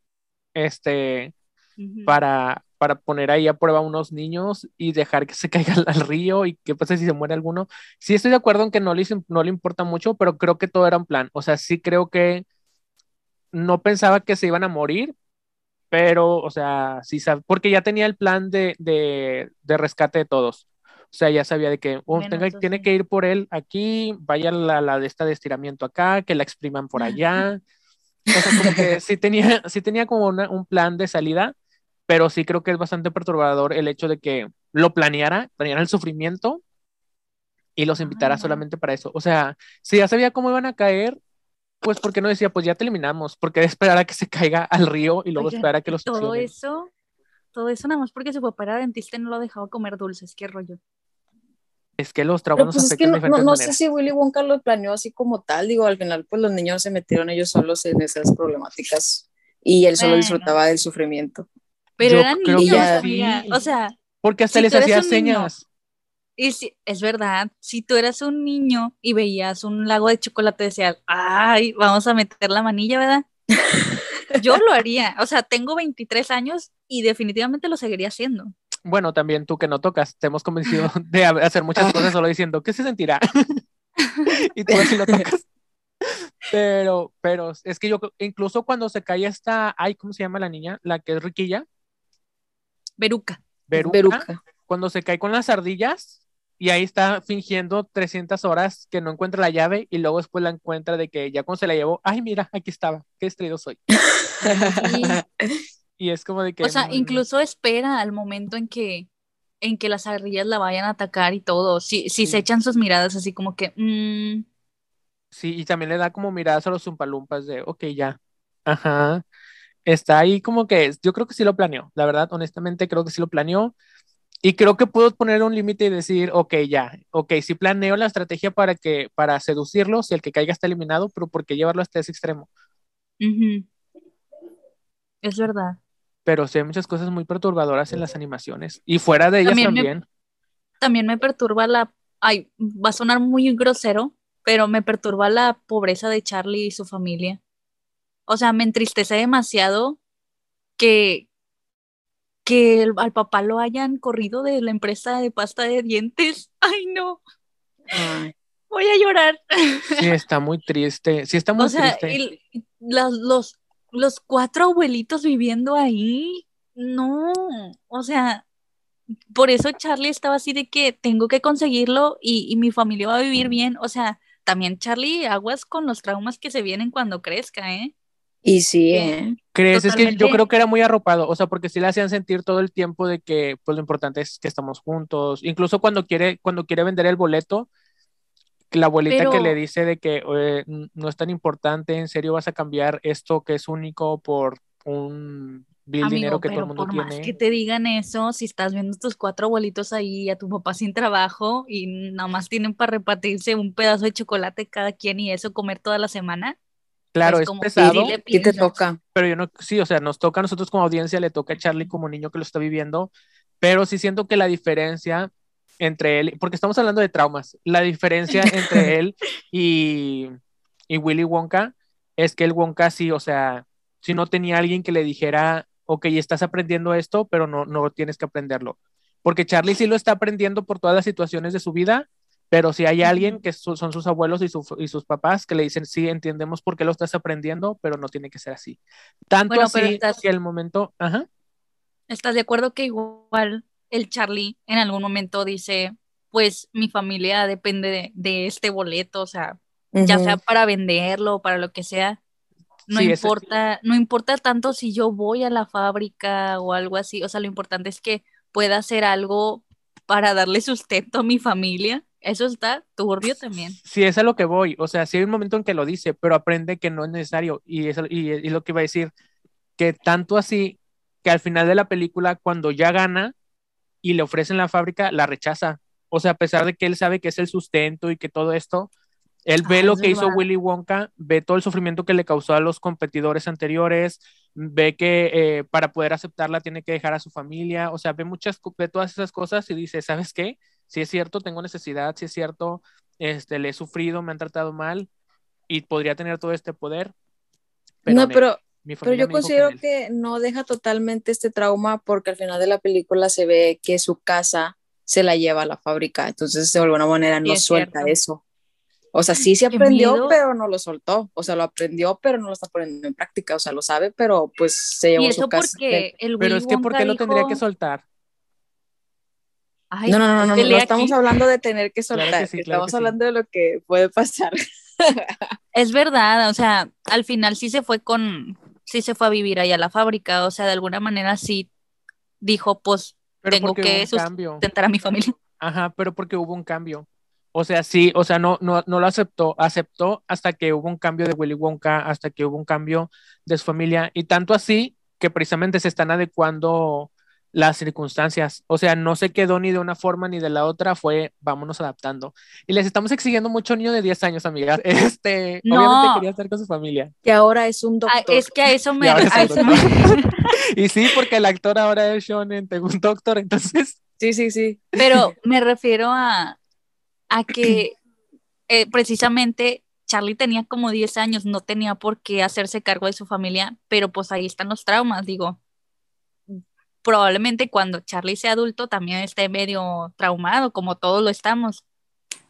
este, para, para poner ahí a prueba a unos niños y dejar que se caigan al río y qué pasa si se muere alguno. Sí estoy de acuerdo en que no le, no le importa mucho, pero creo que todo era un plan. O sea, sí creo que no pensaba que se iban a morir, pero, o sea, sí porque ya tenía el plan de, de, de rescate de todos. O sea, ya sabía de que oh, tenga- tiene que ir por él aquí, vaya la, la de esta de estiramiento acá, que la expriman por allá. O sea, como que sí tenía, sí tenía como una- un plan de salida, pero sí creo que es bastante perturbador el hecho de que lo planeara, planeara el sufrimiento y los invitara Ay, solamente para eso. O sea, si ya sabía cómo iban a caer, pues ¿por qué no decía, pues ya te eliminamos? Porque esperar a que se caiga al río y luego esperar a que los todo succionen? eso, todo eso nada más porque su papá era dentista y no lo dejaba comer dulces, qué rollo. Es que los traumas nos pues es que no, de diferentes no- no sé si Willy Wonka lo planeó así como tal. Digo, al final, pues los niños se metieron ellos solos en esas problemáticas y él solo Bueno. disfrutaba del sufrimiento. Pero Yo eran niños. O sea, Porque hasta si les hacía niño, señas. Y si, es verdad, si tú eras un niño y veías un lago de chocolate, decías, ay, vamos a meter la manilla, ¿verdad? Yo lo haría. O sea, tengo 23 años y definitivamente lo seguiría haciendo. Bueno, también tú que no tocas, te hemos convencido de ha- hacer muchas cosas solo diciendo, ¿qué se sentirá? y tú así lo tocas. Pero, pero es que yo incluso cuando se cae esta, ay, ¿cómo se llama la niña? La que es riquilla, Beruca. Beruca, Beruca. cuando se cae con las ardillas y ahí está fingiendo 300 horas que no encuentra la llave y luego después la encuentra de que ya cuando se la llevó, ay, mira, aquí estaba, qué distraído soy. Y es como de que... O sea, incluso espera al momento en que, en que las ardillas la vayan a atacar y todo. Si, si Sí. se echan sus miradas así como que, mm, Sí, y también le da como miradas a los zumpalumpas de, ok, ya. Ajá. Está ahí como que, yo creo que sí lo planeó, la verdad, honestamente creo que sí lo planeó. Y creo que pudo poner un límite y decir, ok, ya, ok, sí planeo la estrategia para que, para seducirlo, si el que caiga está eliminado, pero ¿por qué llevarlo hasta ese extremo? ujú. Es verdad. Pero sí hay muchas cosas muy perturbadoras en las animaciones. Y fuera de ellas También me- también. me perturba la, ay, va a sonar muy grosero, pero me perturba la pobreza de Charlie y su familia. O sea, me entristece demasiado que, que el- al papá lo hayan corrido de la empresa de pasta de dientes. Ay, no. Ay, Voy a llorar. Sí, está muy triste. Sí, está muy o sea, triste. el- los, los cuatro abuelitos viviendo ahí. No, o sea, por eso Charlie estaba así de que tengo que conseguirlo y, y mi familia va a vivir bien. O sea, también Charlie, aguas con los traumas que se vienen cuando crezca, ¿eh? Y sí, ¿eh? ¿Crees? Es que yo creo que era muy arropado, o sea, porque sí le hacían sentir todo el tiempo de que, pues lo importante es que estamos juntos. Incluso cuando quiere, cuando quiere vender el boleto, la abuelita que Pero- le dice de que "Oye, n- no es tan importante, en serio vas a cambiar esto que es único por un vil Amigo, dinero que todo pero el mundo por más tiene. que te digan eso, si estás viendo a tus cuatro abuelitos ahí, a tu papá sin trabajo y nada más tienen para repartirse un pedazo de chocolate cada quien y eso comer toda la semana, Claro, pues es pesado, ¿Qué te toca? pero yo no, sí, o sea, nos toca a nosotros como audiencia, le toca a Charlie como niño que lo está viviendo, pero sí siento que la diferencia entre él, porque estamos hablando de traumas, la diferencia entre él y, y Willy Wonka es que el Wonka sí, o sea, si no tenía alguien que le dijera, ok, estás aprendiendo esto, pero no, no tienes que aprenderlo. Porque Charlie sí lo está aprendiendo por todas las situaciones de su vida, pero si hay alguien que su- son sus abuelos y, su- y sus papás que le dicen, sí, entendemos por qué lo estás aprendiendo, pero no tiene que ser así. Tanto Bueno, así estás- que el momento, ajá, ¿Estás de acuerdo que igual el Charlie en algún momento dice, pues mi familia depende de, de este boleto, o sea, ya sea para venderlo o para lo que sea, no Sí, ese- importa, no importa tanto si yo voy a la fábrica o algo así, o sea, lo importante es que pueda hacer algo para darle sustento a mi familia. Eso está turbio también. sí es a lo que voy, o sea, sí hay un momento en que lo dice, pero aprende que no es necesario y es y, y lo que iba a decir, que tanto así que al final de la película, cuando ya gana y le ofrecen la fábrica, la rechaza. O sea, a pesar de que él sabe que es el sustento y que todo esto, él ve Ah, lo que hizo verdad. Willy Wonka, ve todo el sufrimiento que le causó a los competidores anteriores, ve que eh, para poder aceptarla tiene que dejar a su familia, o sea, ve muchas, ve todas esas cosas y dice, ¿sabes qué? Si es cierto, tengo necesidad, si es cierto, este, le he sufrido, me han tratado mal y podría tener todo este poder. no, pero, mi pero yo considero que no deja totalmente este trauma porque al final de la película se ve que su casa se la lleva a la fábrica, entonces de alguna manera no es suelta cierto. eso. O sea, sí se aprendió, pero no lo soltó. O sea, lo aprendió, pero no lo está poniendo en práctica. O sea, lo sabe, pero pues se llevó Y su casa. porque el Pero es que ¿por qué lo tendría que soltar? "Ay, No, no, no, no, no, no estamos aquí". hablando de tener que Claro que soltar. sí, claro estamos que sí. hablando de lo que puede pasar. Es verdad, o sea, al final sí se fue con, sí se fue a vivir allá a la fábrica, o sea, de alguna manera sí dijo, pues Pero tengo que sustentar a mi familia. Ajá, pero porque hubo un cambio. O sea, sí, o sea, no, no, no lo aceptó, aceptó hasta que hubo un cambio de Willy Wonka, hasta que hubo un cambio de su familia, y tanto así que precisamente se están adecuando las circunstancias. O sea, no se quedó ni de una forma ni de la otra, fue vámonos adaptando. Y les estamos exigiendo mucho niño de 10 años, amigas. Este, No. obviamente quería estar con su familia. Que ahora es un Ah, doctor. es que a eso me, Y ahora es a un eso me- Y sí, porque el actor ahora es Shonen, un doctor, entonces Sí, sí, sí. pero me refiero a, a que eh, precisamente Charlie tenía como 10 años, no tenía por qué hacerse cargo de su familia, pero pues ahí están los traumas, digo. Probablemente cuando Charlie sea adulto también esté medio traumado, como todos lo estamos.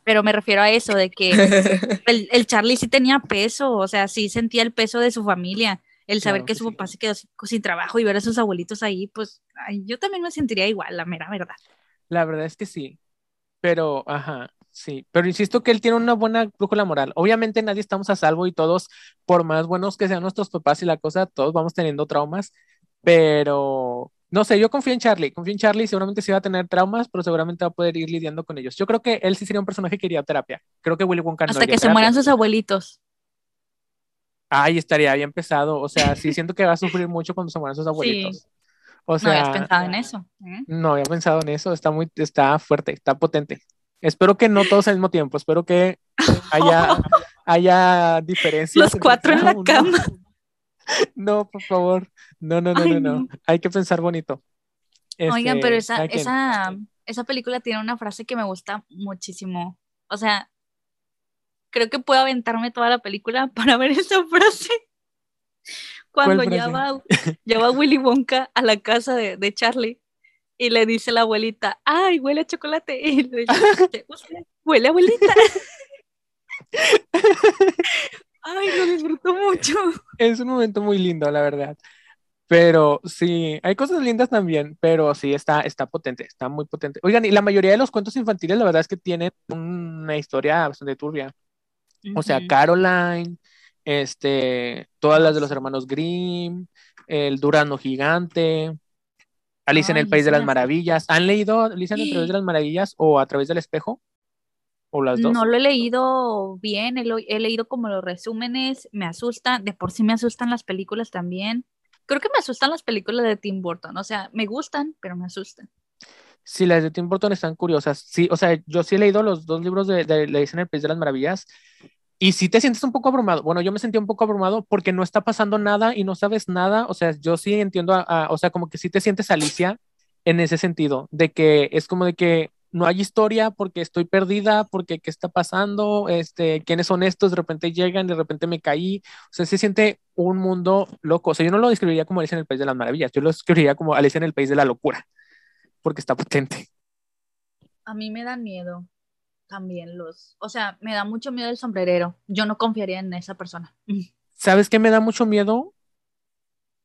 Pero me refiero a eso, de que el, el Charlie sí tenía peso, o sea, sí sentía el peso de su familia. El saber Claro que su sí. papá se quedó sin, sin trabajo y ver a sus abuelitos ahí, pues ay, yo también me sentiría igual, la mera verdad. La verdad es que sí, pero, ajá, sí, pero insisto que él tiene una buena brújula moral. Obviamente nadie estamos a salvo y todos, por más buenos que sean nuestros papás y la cosa, todos vamos teniendo traumas, pero no sé, yo confío en Charlie, confío en Charlie, seguramente sí va a tener traumas, pero seguramente va a poder ir lidiando con ellos. Yo creo que él sí sería un personaje que iría a terapia. Creo que Willy Wonka Hasta que se terapia. mueran sus abuelitos. Ay, estaría bien pesado, o sea, sí siento que va a sufrir mucho cuando se mueran sus abuelitos. O no habías sea, pensado en eso. ¿eh? No había pensado en eso, está muy, está fuerte, está potente. Espero que no todos al mismo tiempo, espero que haya, haya diferencias. Los cuatro en la uno. cama. No, por favor, no, no, no, Ay, no, no, no. hay que pensar bonito. Oigan, Este, pero esa, quien. esa, esa película tiene una frase que me gusta muchísimo. O sea, creo que puedo aventarme toda la película para ver esa frase. Cuando ya frase? va, ya va Willy Wonka a la casa de, de Charlie y le dice la abuelita, ay, huele a chocolate. Y le dice, "¿Usted huele abuelita? Ay, lo disfruto mucho. Es un momento muy lindo, la verdad. Pero sí, hay cosas lindas también, pero sí, está, está potente, está muy potente. Oigan, y la mayoría de los cuentos infantiles, la verdad es que tienen una historia bastante turbia. O sea. Caroline, este, todas las de los hermanos Grimm, el Durano Gigante, Alicia en el Ay, País de las. Maravillas. ¿Han leído Alicia en el País de las Maravillas o A través del espejo? ¿O las dos? No lo he leído bien, he, lo- he leído como los resúmenes, me asustan, de por sí me asustan las películas también. Creo que me asustan las películas de Tim Burton, o sea, me gustan, pero me asustan. Sí, las de Tim Burton están curiosas. Sí, o sea, yo sí he leído los dos libros de, de Alicia en el País de las Maravillas y sí te sientes un poco abrumado. Bueno, yo me sentía un poco abrumado porque no está pasando nada y no sabes nada. O sea, yo sí entiendo, a- a- o sea, como que sí te sientes Alicia en ese sentido, de que es como de que no hay historia porque estoy perdida, porque qué está pasando, este, quiénes son estos, de repente llegan, de repente me caí. O sea, se siente un mundo loco. O sea, yo no lo describiría como Alicia en el País de las Maravillas, yo lo describiría como Alicia en el País de la Locura, porque está potente. A mí me dan miedo también los, o sea, me da mucho miedo el sombrerero. Yo no confiaría en esa persona. ¿Sabes qué me da mucho miedo?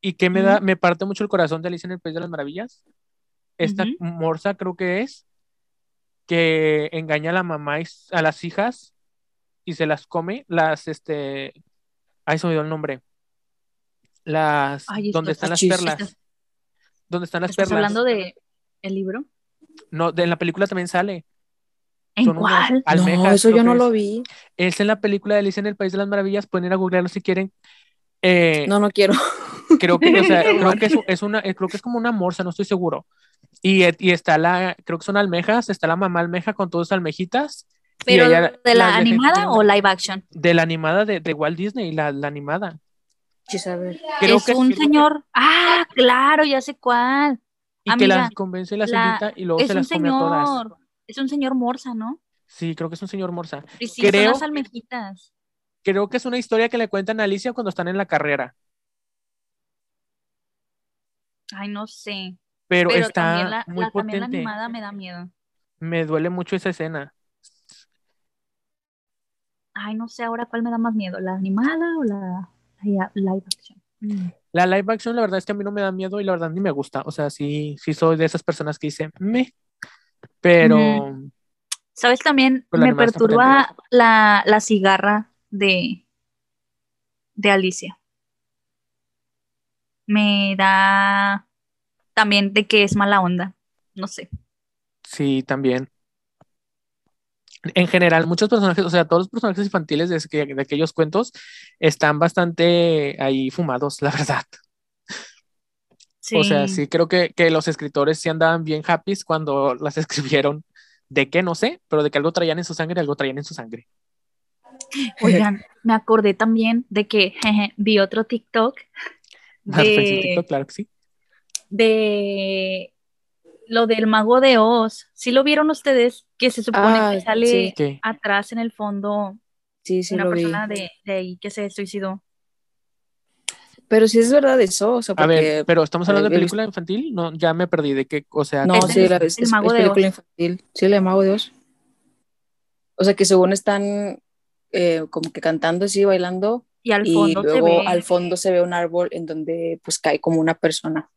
Y que me da, me parte mucho el corazón de Alicia en el País de las Maravillas. Esta Ujú. morsa creo que es, que engaña a la mamá y a las hijas y se las come, las, este, ay, se me olvidó el nombre. Las, Ay, donde están las chis- perlas. Donde están las ¿Estás perlas. hablando de el libro? No, de, en la película también sale. ¿En Son cuál? almejas, no, eso yo no es. lo vi. Es en la película de Alicia en el País de las Maravillas, pueden ir a googlearlo si quieren. Eh, No, no quiero. creo que, o sea, creo que es, es una, eh, creo que es como una morsa, no estoy seguro. Y, y está la, creo que son almejas, está la mamá almeja con todas sus almejitas. ¿Pero ella de la animada o live action? De la animada de, de Walt Disney, la, la animada. Ver. Creo es que un que- señor. Ah, claro, ya sé cuál. Y que amiga, las convence la la- cerdita y luego Es se un las come a todas. señor. Es un señor Morsa, ¿no? Sí, creo que es un señor morsa. Y sí, Creo- son las almejitas. Creo que es una historia que le cuentan a Alicia cuando están en la carrera. Ay, no sé. Pero, Pero está también, la, muy la- también la potente. animada me da miedo. Me duele mucho esa escena. Ay, no sé ahora cuál me da más miedo, la animada o la, la live action. Mm. La live action, la verdad es que a mí no me da miedo y la verdad ni me gusta. O sea, sí, sí soy de esas personas que dicen, me. Pero ¿Sabes? También me perturba la, la cigarra de, de Alicia. Me da también de que es mala onda. No sé. sí, también. En general, muchos personajes, o sea, todos los personajes infantiles de, que- de aquellos cuentos están bastante ahí fumados, la verdad. O sea, sí, creo que, que los escritores sí andaban bien happy cuando las escribieron. ¿De qué? No sé, pero de que algo traían en su sangre, algo traían en su sangre. Oigan, me acordé también de que jeje, vi otro TikTok Ah, de, TikTok, claro que sí. De lo del mago de Oz. ¿Sí lo vieron ustedes? Que se supone Ah, que sale sí. ¿Qué? atrás en el fondo Sí, sí una lo vi. persona de, de ahí que se suicidó. Pero sí es verdad eso, o sea, A ver, pero estamos hablando de he película infantil, no, ya me perdí de qué, o sea, No, Es sí, el- la, es, el es- Mago es de película Oz. infantil. Sí, la de Mago de Oz. O sea, que según están eh, como que cantando así, bailando, Y al y fondo se luego ve. al fondo se ve un árbol en donde pues cae como una persona.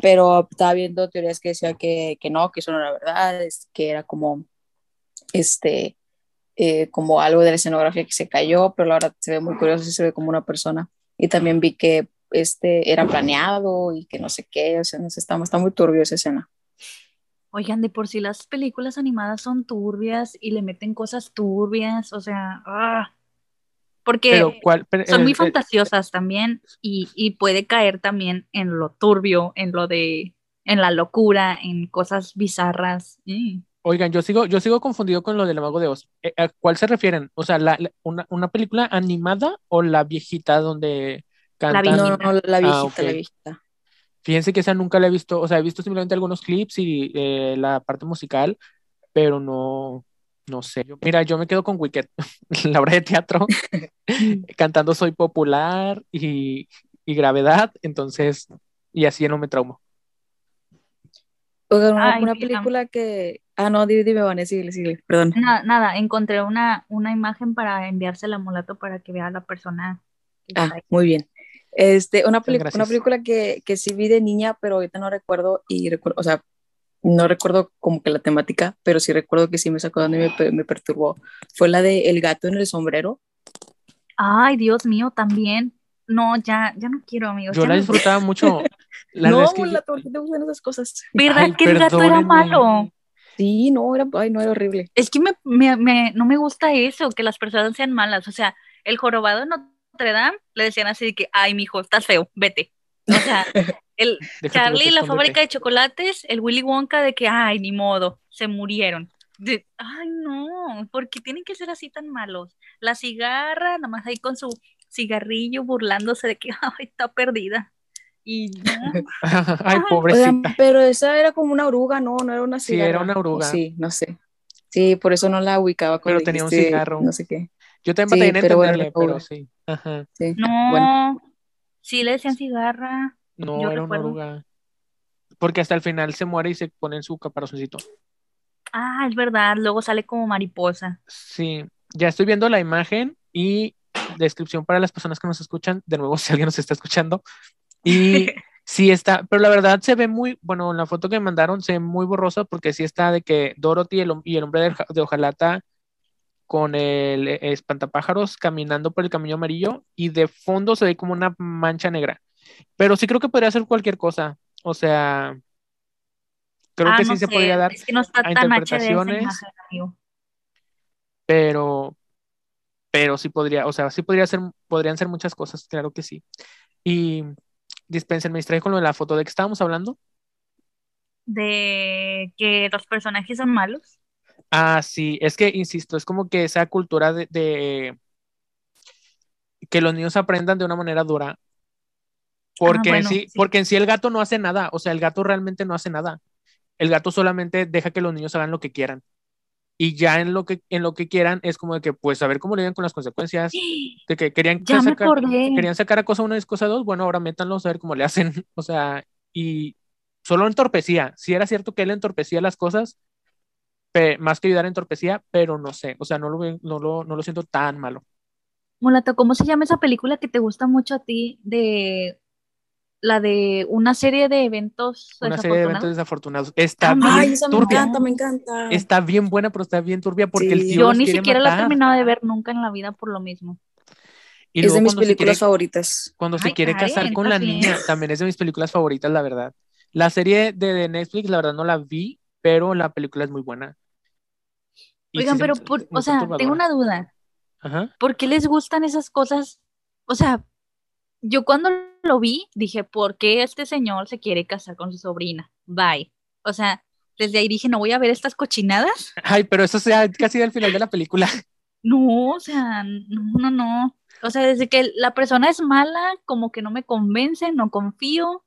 Pero estaba viendo teorías que decían que, que no, que eso no era verdad, es que era como, este, eh, como algo de la escenografía que se cayó, pero la verdad se ve muy curioso se ve como una persona. Y también vi que este era planeado y que no sé qué, o sea, no sé, está, está muy turbio esa escena. Oigan, de por sí las películas animadas son turbias y le meten cosas turbias, o sea, ah. Porque pero cuál, pero, son eh, muy eh, fantasiosas también y, y puede caer también en lo turbio, en lo de, en la locura, en cosas bizarras. Mm. Oigan, yo sigo, yo sigo confundido con lo del Mago de Oz. Eh, ¿A cuál se refieren? O sea, la, la- una, una película animada o la viejita donde cantan? viejita. No, no, la viejita, Ah, ok. la viejita. Fíjense que esa nunca la he visto, o sea, he visto simplemente algunos clips y eh, la parte musical, pero no, no sé. Yo- mira, yo me quedo con Wicked, la obra de teatro, cantando Soy Popular y, y Gravedad, entonces, y así no me traumo. Una, Ay, una mira. película que, Ah, no, dime, dime, Vanessa, sigue, sigue, perdón. Na- nada, encontré una, una imagen para enviársela a Molato para que vea a la persona Ah, muy bien. Este, una, peli- gracias. una película que, que sí vi de niña, pero ahorita no recuerdo, y recuerdo, o sea, no recuerdo como que la temática, pero sí recuerdo que sí me sacó de onda y me, me perturbó. Fue la de El gato en el sombrero. Ay, Dios mío, también. No, ya, ya no quiero, amigos. Yo ya la no- disfrutaba mucho. La no, es que ¿por qué te gustan esas cosas? ¿Verdad Ay, que el gato era malo? Sí, no, era, ay, no, era horrible. Es que me, me- me- no me gusta eso, que las personas sean malas. O sea, el jorobado de Notre Dame le decían así de que, ay, mijo, estás feo, vete. O sea, el Charlie, la fábrica de chocolates, el Willy Wonka de que, ay, ni modo, se murieron. De- ay, no, ¿por qué tienen que ser así tan malos? La cigarra, nada más ahí con su cigarrillo burlándose de que, ay, está perdida. Y no, Ay, pobrecita. pero esa era como una oruga, no, no era una Sí, cigarra. era una oruga. Sí, no sé. Sí, por eso no la ubicaba. Pero tenía un dijiste cigarro. No sé qué. Yo también Sí, pero bueno, pero sí. Ajá. Sí. no, Bueno, sí le decían cigarra. No, Yo era recuerdo. una oruga. Porque hasta el final se muere y se pone en su caparazoncito. Ah, es verdad, luego sale como mariposa. Sí, ya estoy viendo la imagen y descripción para las personas que nos escuchan, de nuevo si alguien nos está escuchando. Y sí está, pero la verdad se ve muy, bueno, en la foto que me mandaron se ve muy borrosa porque sí está de que Dorothy y el, hom- y el hombre de, de hojalata con el espantapájaros caminando por el camino amarillo y de fondo se ve como una mancha negra. Pero sí creo que podría ser cualquier cosa. O sea, creo Ah, que no sí se podría dar Es que no está a tan interpretaciones. imagen, amigo. pero, pero sí podría, o sea, sí podría ser, podrían ser muchas cosas, claro que sí. Y dispensen, me distraje con lo de la foto de que estábamos hablando. De que los personajes son malos. Ah, sí, es que, insisto, es como que esa cultura de, de que los niños aprendan de una manera dura. Porque, bueno, en sí, sí. porque en sí el gato no hace nada, o sea, el gato realmente no hace nada. El gato solamente deja que los niños hagan lo que quieran. Y ya en lo que, en lo que quieran es como de que, pues, a ver cómo lidian con las consecuencias. De que querían Ya sacar, querían sacar a cosa una y cosa dos, bueno, ahora métanlos a ver cómo le hacen. O sea, y solo entorpecía. Sí era cierto que él entorpecía las cosas, más que ayudar entorpecía, pero no sé, o sea, no lo, no lo, no lo siento tan malo. Mulato, ¿cómo se llama esa película que te gusta mucho a ti de la de una serie de eventos Una serie de eventos desafortunados? Está Ah, bien Ay, esa me turbia. encanta, me encanta. Está bien buena, pero está bien turbia porque el tío Yo los ni quiere siquiera la he terminado de ver nunca en la vida por lo mismo. Y es de luego mis se quiere, películas favoritas. cuando se Ay, quiere Karen, casar con la niña, también es de mis películas favoritas, la verdad. La serie de, de Netflix, la verdad no la vi, pero la película es muy buena. Oigan, pero, por- o sea, tengo una duda. Ajá. ¿Por qué les gustan esas cosas? O sea, yo cuando lo vi dije, ¿por qué este señor se quiere casar con su sobrina? Bye. O sea, desde ahí dije, no voy a ver estas cochinadas. Ay, pero eso sea casi al final de la película. No, o sea, no, no, no. O sea, desde que la persona es mala, como que no me convence, no confío.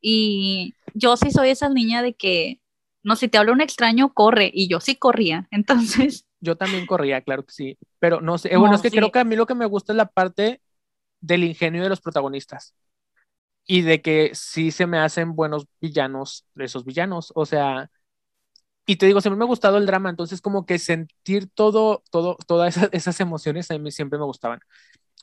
Y yo sí soy esa niña de que, no sé, te habla un extraño, corre. Y yo sí corría. Entonces, Yo también corría, claro que sí. Pero no sé, eh, bueno, No, es que sí. creo que a mí lo que me gusta es la parte del ingenio de los protagonistas. Y de que sí se me hacen buenos villanos esos villanos. O sea, y te digo, siempre me ha gustado el drama, entonces como que sentir todo, todo, todas esas, esas emociones a mí siempre me gustaban.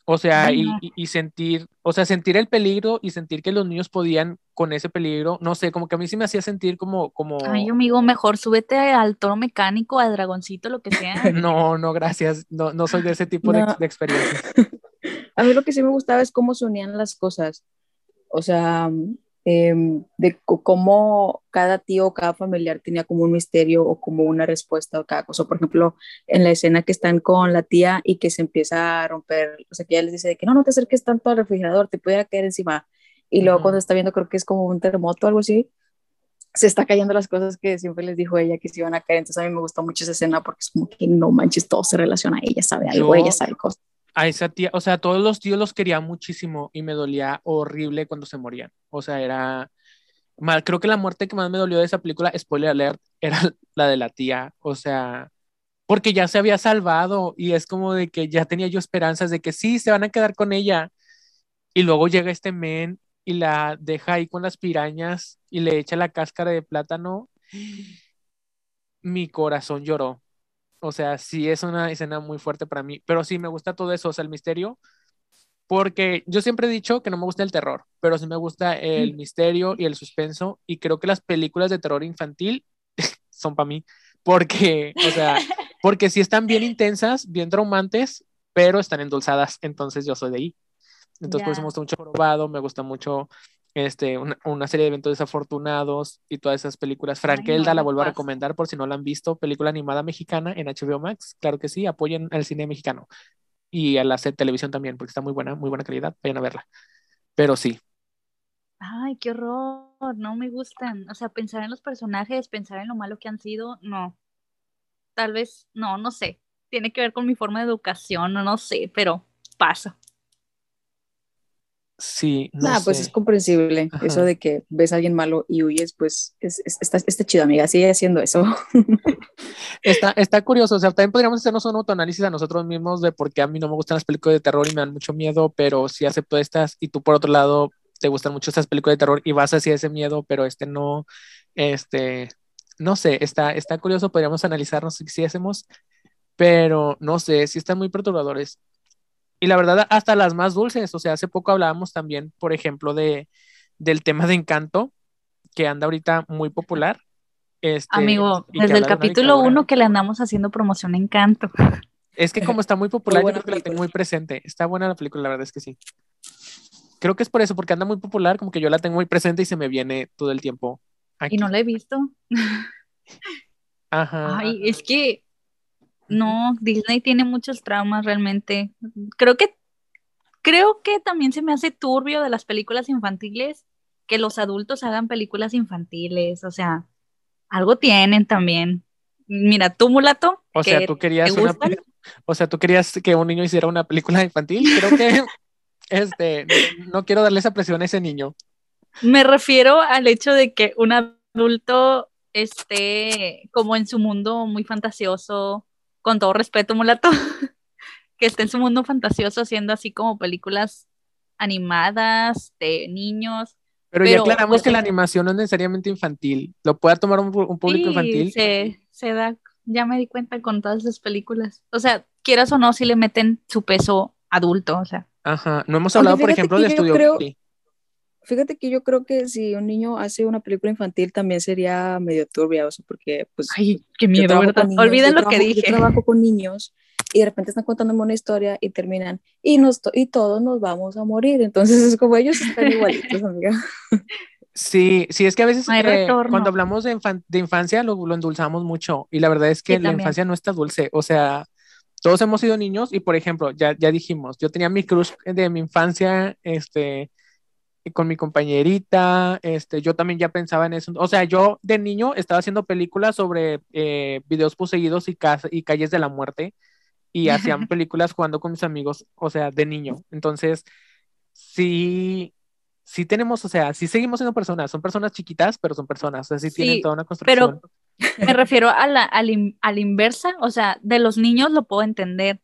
O sea, y, y- sentir, o sea, sentir el peligro y sentir que los niños podían con ese peligro, no sé, como que a mí sí me hacía sentir como, como, ay, amigo, mejor súbete al toro mecánico, al dragoncito, lo que sea. no, no, gracias, no, no soy de ese tipo de, de experiencias. A mí lo que sí me gustaba es cómo se unían las cosas. O sea, em, de cómo cada tío o cada familiar tenía como un misterio o como una respuesta a cada cosa. Por ejemplo, en la escena que están con la tía y que se empieza a romper, o sea, que ella les dice de que no, no te acerques tanto al refrigerador, te pudiera caer encima. Y luego Ujú. cuando está viendo, creo que es como un terremoto o algo así, se está cayendo las cosas que siempre les dijo ella que se iban a caer. Entonces a mí me gustó mucho esa escena porque es como que no manches, todo se relaciona a ella, sabe algo, Yo- ella sabe cosas. A esa tía, o sea, todos los tíos los quería muchísimo y me dolía horrible cuando se morían. O sea, era, mal, creo que la muerte que más me dolió de esa película, spoiler alert, era la de la tía. O sea, porque ya se había salvado y es como de que ya tenía yo esperanzas de que sí, se van a quedar con ella. Y luego llega este men y la deja ahí con las pirañas y le echa la cáscara de plátano. mi corazón lloró. O sea, sí es una escena muy fuerte para mí, pero sí me gusta todo eso, o sea, el misterio, porque yo siempre he dicho que no me gusta el terror, pero sí me gusta el misterio y el suspenso, y creo que las películas de terror infantil son para mí, porque, o sea, porque sí están bien intensas, bien traumantes, pero están endulzadas, entonces yo soy de ahí. Entonces, por eso me gusta mucho Probado, me gusta mucho este, una, serie de eventos desafortunados y todas esas películas. Frankelda la vuelvo a recomendar por si no la han visto, película animada mexicana en HBO Max. Claro que sí, apoyen al cine mexicano y a la televisión también, porque está muy buena, muy buena calidad, vayan a verla. Pero sí. Ay, qué horror, no me gustan. O sea, pensar en los personajes, pensar en lo malo que han sido, no. Tal vez, no, no sé. Tiene que ver con mi forma de educación, no, no sé, pero pasa. Sí, no pues es comprensible. Eso de que ves a alguien malo y huyes, pues es, está, está, chido, amiga. Sigue haciendo eso. está, está curioso. O sea, también podríamos hacernos un autoanálisis a nosotros mismos de por qué a mí no me gustan las películas de terror y me dan mucho miedo, pero sí acepto estas y tú por otro lado te gustan mucho estas películas de terror y vas hacia ese miedo, pero este no, este, no sé, está, está curioso. Podríamos analizarnos si, si hacemos, pero no sé, si están muy perturbadores y la verdad, hasta las más dulces. O sea, hace poco hablábamos también, por ejemplo, de, del tema de encanto, que anda ahorita muy popular. Este, Amigo, desde el capítulo 1 que le andamos haciendo promoción a Encanto. Es que como está muy popular, yo creo que la tengo muy presente. Está buena la película, la verdad es que sí. Creo que es por eso, porque anda muy popular, como que yo la tengo muy presente y se me viene todo el tiempo. Y no la he visto. Ajá. Ay, es que no, Disney tiene muchos traumas realmente. Creo que creo que también se me hace turbio de las películas infantiles que los adultos hagan películas infantiles, o sea, algo tienen también. Mira, tú mulato. O sea, tú querías una, o sea, tú querías que un niño hiciera una película infantil. Creo que este no quiero darle esa presión a ese niño. Me refiero al hecho de que un adulto esté como en su mundo muy fantasioso, con todo respeto, mulato, que esté en su mundo fantasioso haciendo así como películas animadas de niños. Pero, ya aclaramos pues, que la animación no es necesariamente infantil, lo puede tomar un, público infantil. Se, se da, ya me di cuenta con todas esas películas. O sea, quieras o no, si le meten su peso adulto, o sea. Ajá, no hemos hablado, por ejemplo, de estudio. Fíjate que yo creo que si un niño hace una película infantil también sería medio turbia, o sea, porque pues... Ay, qué miedo, ¿verdad? Olviden lo que dije. Yo trabajo con niños y de repente están contándome una historia y terminan y, nos y todos nos vamos a morir, entonces es como ellos están igualitos, amiga. Sí, sí, es que a veces eh, cuando hablamos de, de infancia lo, lo, endulzamos mucho y la verdad es que la infancia no está dulce, o sea, todos hemos sido niños y por ejemplo, ya, ya dijimos, yo tenía mi crush de mi infancia, este, con mi compañerita, este, yo también ya pensaba en eso. O sea, yo de niño estaba haciendo películas sobre eh, videos poseídos y, y calles de la muerte y hacían películas jugando con mis amigos, o sea, de niño. Entonces, sí, sí tenemos, o sea, sí seguimos siendo personas, son personas chiquitas, pero son personas, o sea, sí, tienen toda una construcción. Pero me refiero a la, a la inversa, o sea, de los niños lo puedo entender,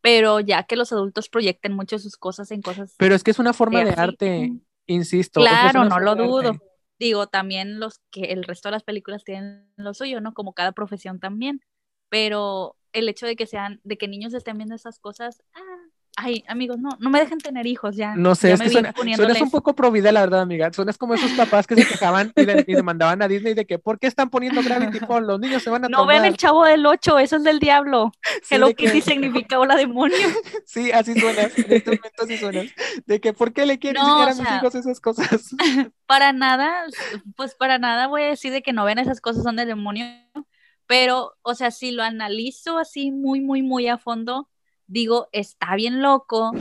pero ya que los adultos proyecten mucho sus cosas en cosas. Pero es que es una forma de arte, insisto. Claro, no lo dudo. Digo, también los que el resto de las películas tienen lo suyo, ¿no? Como cada profesión también. Pero el hecho de que sean, de que niños estén viendo esas cosas, ah, Ay, amigos, no, no me dejen tener hijos ya. No sé, es que suena, suenas un poco provida, la verdad, amiga. Suenas como esos papás que se quejaban y, demandaban a Disney de que, ¿por qué están poniendo Gravity Falls? Los niños se van a No ven el chavo del 8, eso es del diablo. Sí, Hello Kitty significa hola demonio. Sí, así suenas, en este momento así suenas. De que, ¿por qué le quieren enseñar a mis hijos esas cosas? Para nada, pues para nada voy a decir de que no ven esas cosas son del demonio. Pero, o sea, si lo analizo así muy, muy, muy a fondo, digo, está bien loco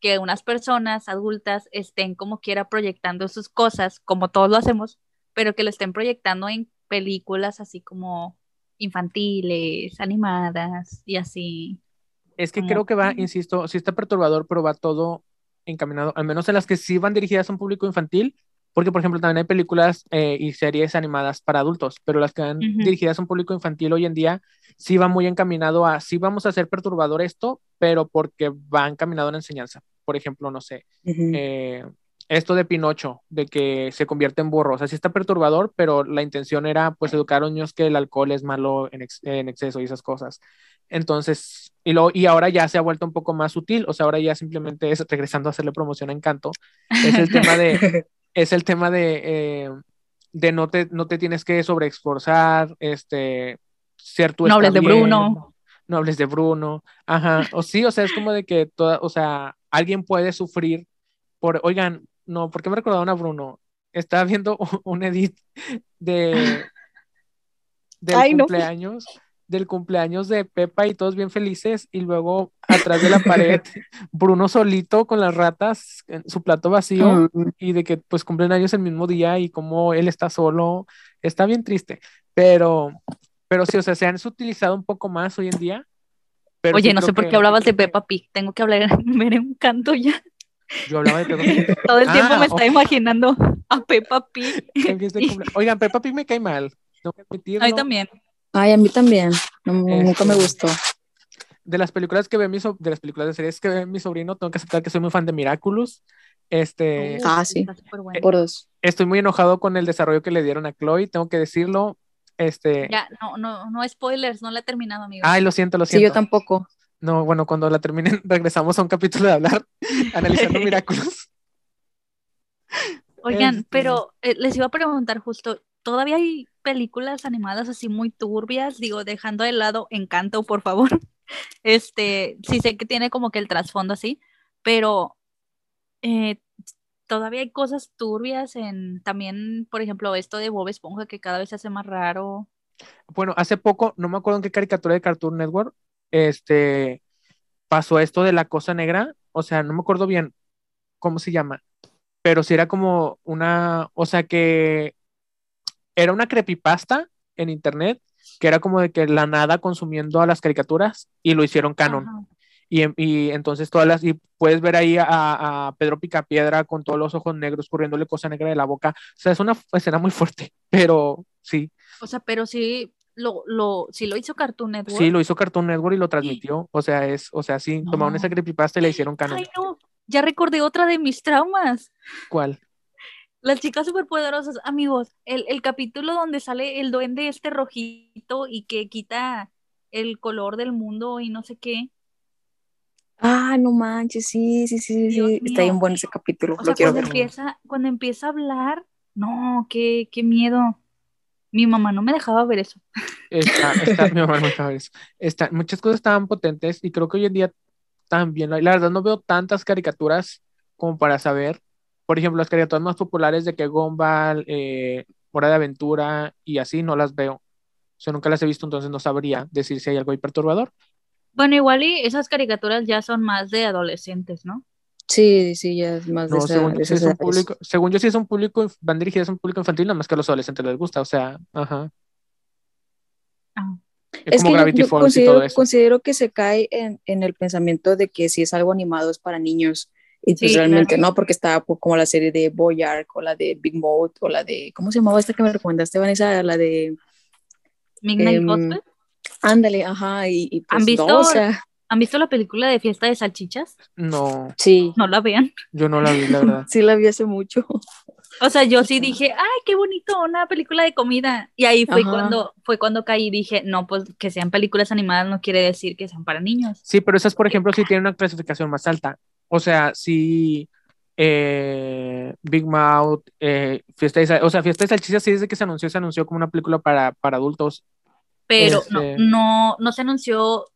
que unas personas adultas estén como quiera proyectando sus cosas, como todos lo hacemos, pero que lo estén proyectando en películas así como infantiles, animadas y así. Es que creo que va, insisto, sí está perturbador, pero va todo encaminado, al menos en las que sí van dirigidas a un público infantil, porque por ejemplo también hay películas eh, y series animadas para adultos, pero las que van dirigidas a un público infantil hoy en día sí va muy encaminado a, sí vamos a hacer perturbador esto, pero porque va encaminado a la enseñanza. Por ejemplo, no sé, eh, esto de Pinocho, de que se convierte en burro. O sea, sí está perturbador, pero la intención era pues educar a niños que el alcohol es malo en, ex- en exceso y esas cosas. Entonces, y, lo, y ahora ya se ha vuelto un poco más sutil, o sea, ahora ya simplemente es, regresando a hacerle promoción a Encanto, es el tema de, es el tema de, eh, de no, te, no te tienes que sobreexforzar, este, ser tú No hables de Bruno. No hables de Bruno, ajá, o sí, o sea, es como de que toda, o sea, alguien puede sufrir por, oigan, no, ¿por qué me recordaron a Bruno? Estaba viendo un edit de del Ay, no. Del cumpleaños de Pepa y todos bien felices, y luego atrás de la pared, Bruno solito con las ratas, su plato vacío, y de que pues cumplen años el mismo día y como él está solo, está bien triste, pero, pero sí, o sea, se han utilizado un poco más hoy en día. Pero Oye, sí no sé por qué hablabas de Peppa Pig. Tengo que hablar, ver un canto ya. Yo hablaba de Peppa Pig. Todo el tiempo Ah, me está oh. imaginando a Peppa Pig. Oigan, Peppa Pig me cae mal, admitirlo. A mí también. Ay, a mí también. No, Nunca me Este, gustó. de las películas que ve mi so- de las películas de series que ve mi sobrino, tengo que aceptar que soy muy fan de Miraculous. Este, Ah, sí. está súper bueno. Por dos. estoy muy enojado con el desarrollo que le dieron a Chloe, tengo que decirlo. Este, Ya, no, no, no spoilers, no la he terminado, amigo. ay, lo siento, lo Sí, yo siento. tampoco. no, bueno, cuando la terminen regresamos a un capítulo de hablar analizando Miraculous. Oigan, este- pero eh, les iba a preguntar justo, ¿todavía hay películas animadas así muy turbias? Digo, dejando de lado Encanto, por favor. Este, sí sé que tiene como que el trasfondo así, pero eh, todavía hay cosas turbias en también, por ejemplo, esto de Bob Esponja que cada vez se hace más raro. Bueno, hace poco, no me acuerdo en qué caricatura de Cartoon Network, este, pasó esto de la cosa negra, o sea, no me acuerdo bien cómo se llama, pero sí era como una, o sea, que era una creepypasta en internet, que era como de que la nada consumiendo a las caricaturas y lo hicieron canon. Y, y entonces todas las, y puedes ver ahí a, a Pedro Picapiedra con todos los ojos negros corriéndole cosa negra de la boca. O sea, es una escena muy fuerte, pero sí, O sea, pero sí lo, lo, sí lo hizo Cartoon Network. Sí, lo hizo Cartoon Network y lo transmitió. O sea, es, o sea, sí, tomaron esa No. creepypasta y la hicieron canon. Ay, no, ya recordé otra de mis traumas. ¿Cuál? Las chicas superpoderosas, amigos, el, el capítulo donde sale el duende este rojito y que quita el color del mundo y no sé qué. Ah, no manches, sí, sí, sí, sí, Dios sí. Está mío. bien bueno ese capítulo. O Lo sea, quiero cuando ver. empieza, cuando empieza a hablar, no, qué, qué miedo. Mi mamá no me dejaba ver eso. Está, está, mi mamá no me acaba de eso. Está, muchas cosas estaban potentes y creo que hoy en día también. La verdad, no veo tantas caricaturas como para saber. Por ejemplo, las caricaturas más populares de que Gumball, eh, Hora de Aventura y así no las veo. O sea, nunca las he visto, entonces no sabría decir si hay algo ahí perturbador. Bueno, igual y esas caricaturas ya son más de adolescentes, ¿no? Sí, sí, ya es más de, No, esa- según de yo, sí esas es un público, según yo sí es un público, van dirigidas a un público infantil, nada más que a los adolescentes les gusta, o sea, ajá. Ah. Es Es como que yo- Gravity yo, Falls y considero, todo eso. considero que se cae en, en el pensamiento de que si es algo animado es para niños. Y pues Sí, realmente claro. no, porque pues, como la serie de Boyark o la de Big Mouth o la de, ¿cómo se llamaba esta que me recomendaste, Vanessa? La de, Midnight Gospel. ándale, ajá, y, y pues ¿Han visto? no, o sea, ¿Han visto la película de Fiesta de Salchichas? No, sí, No la vean. yo no la vi, la verdad. sí la vi hace mucho. O sea, yo sí dije, ay, qué bonito, una película de comida. Y ahí fue Ajá. cuando, fue cuando caí y dije, no, pues que sean películas animadas no quiere decir que sean para niños. Sí, pero esas, por ejemplo, sí tienen una clasificación más alta. O sea, sí, eh, Big Mouth, eh, Fiesta de, o sea, Fiesta de Salchichas sí desde que se anunció, se anunció como una película para, para adultos. Pero Este- no, no, no se anunció,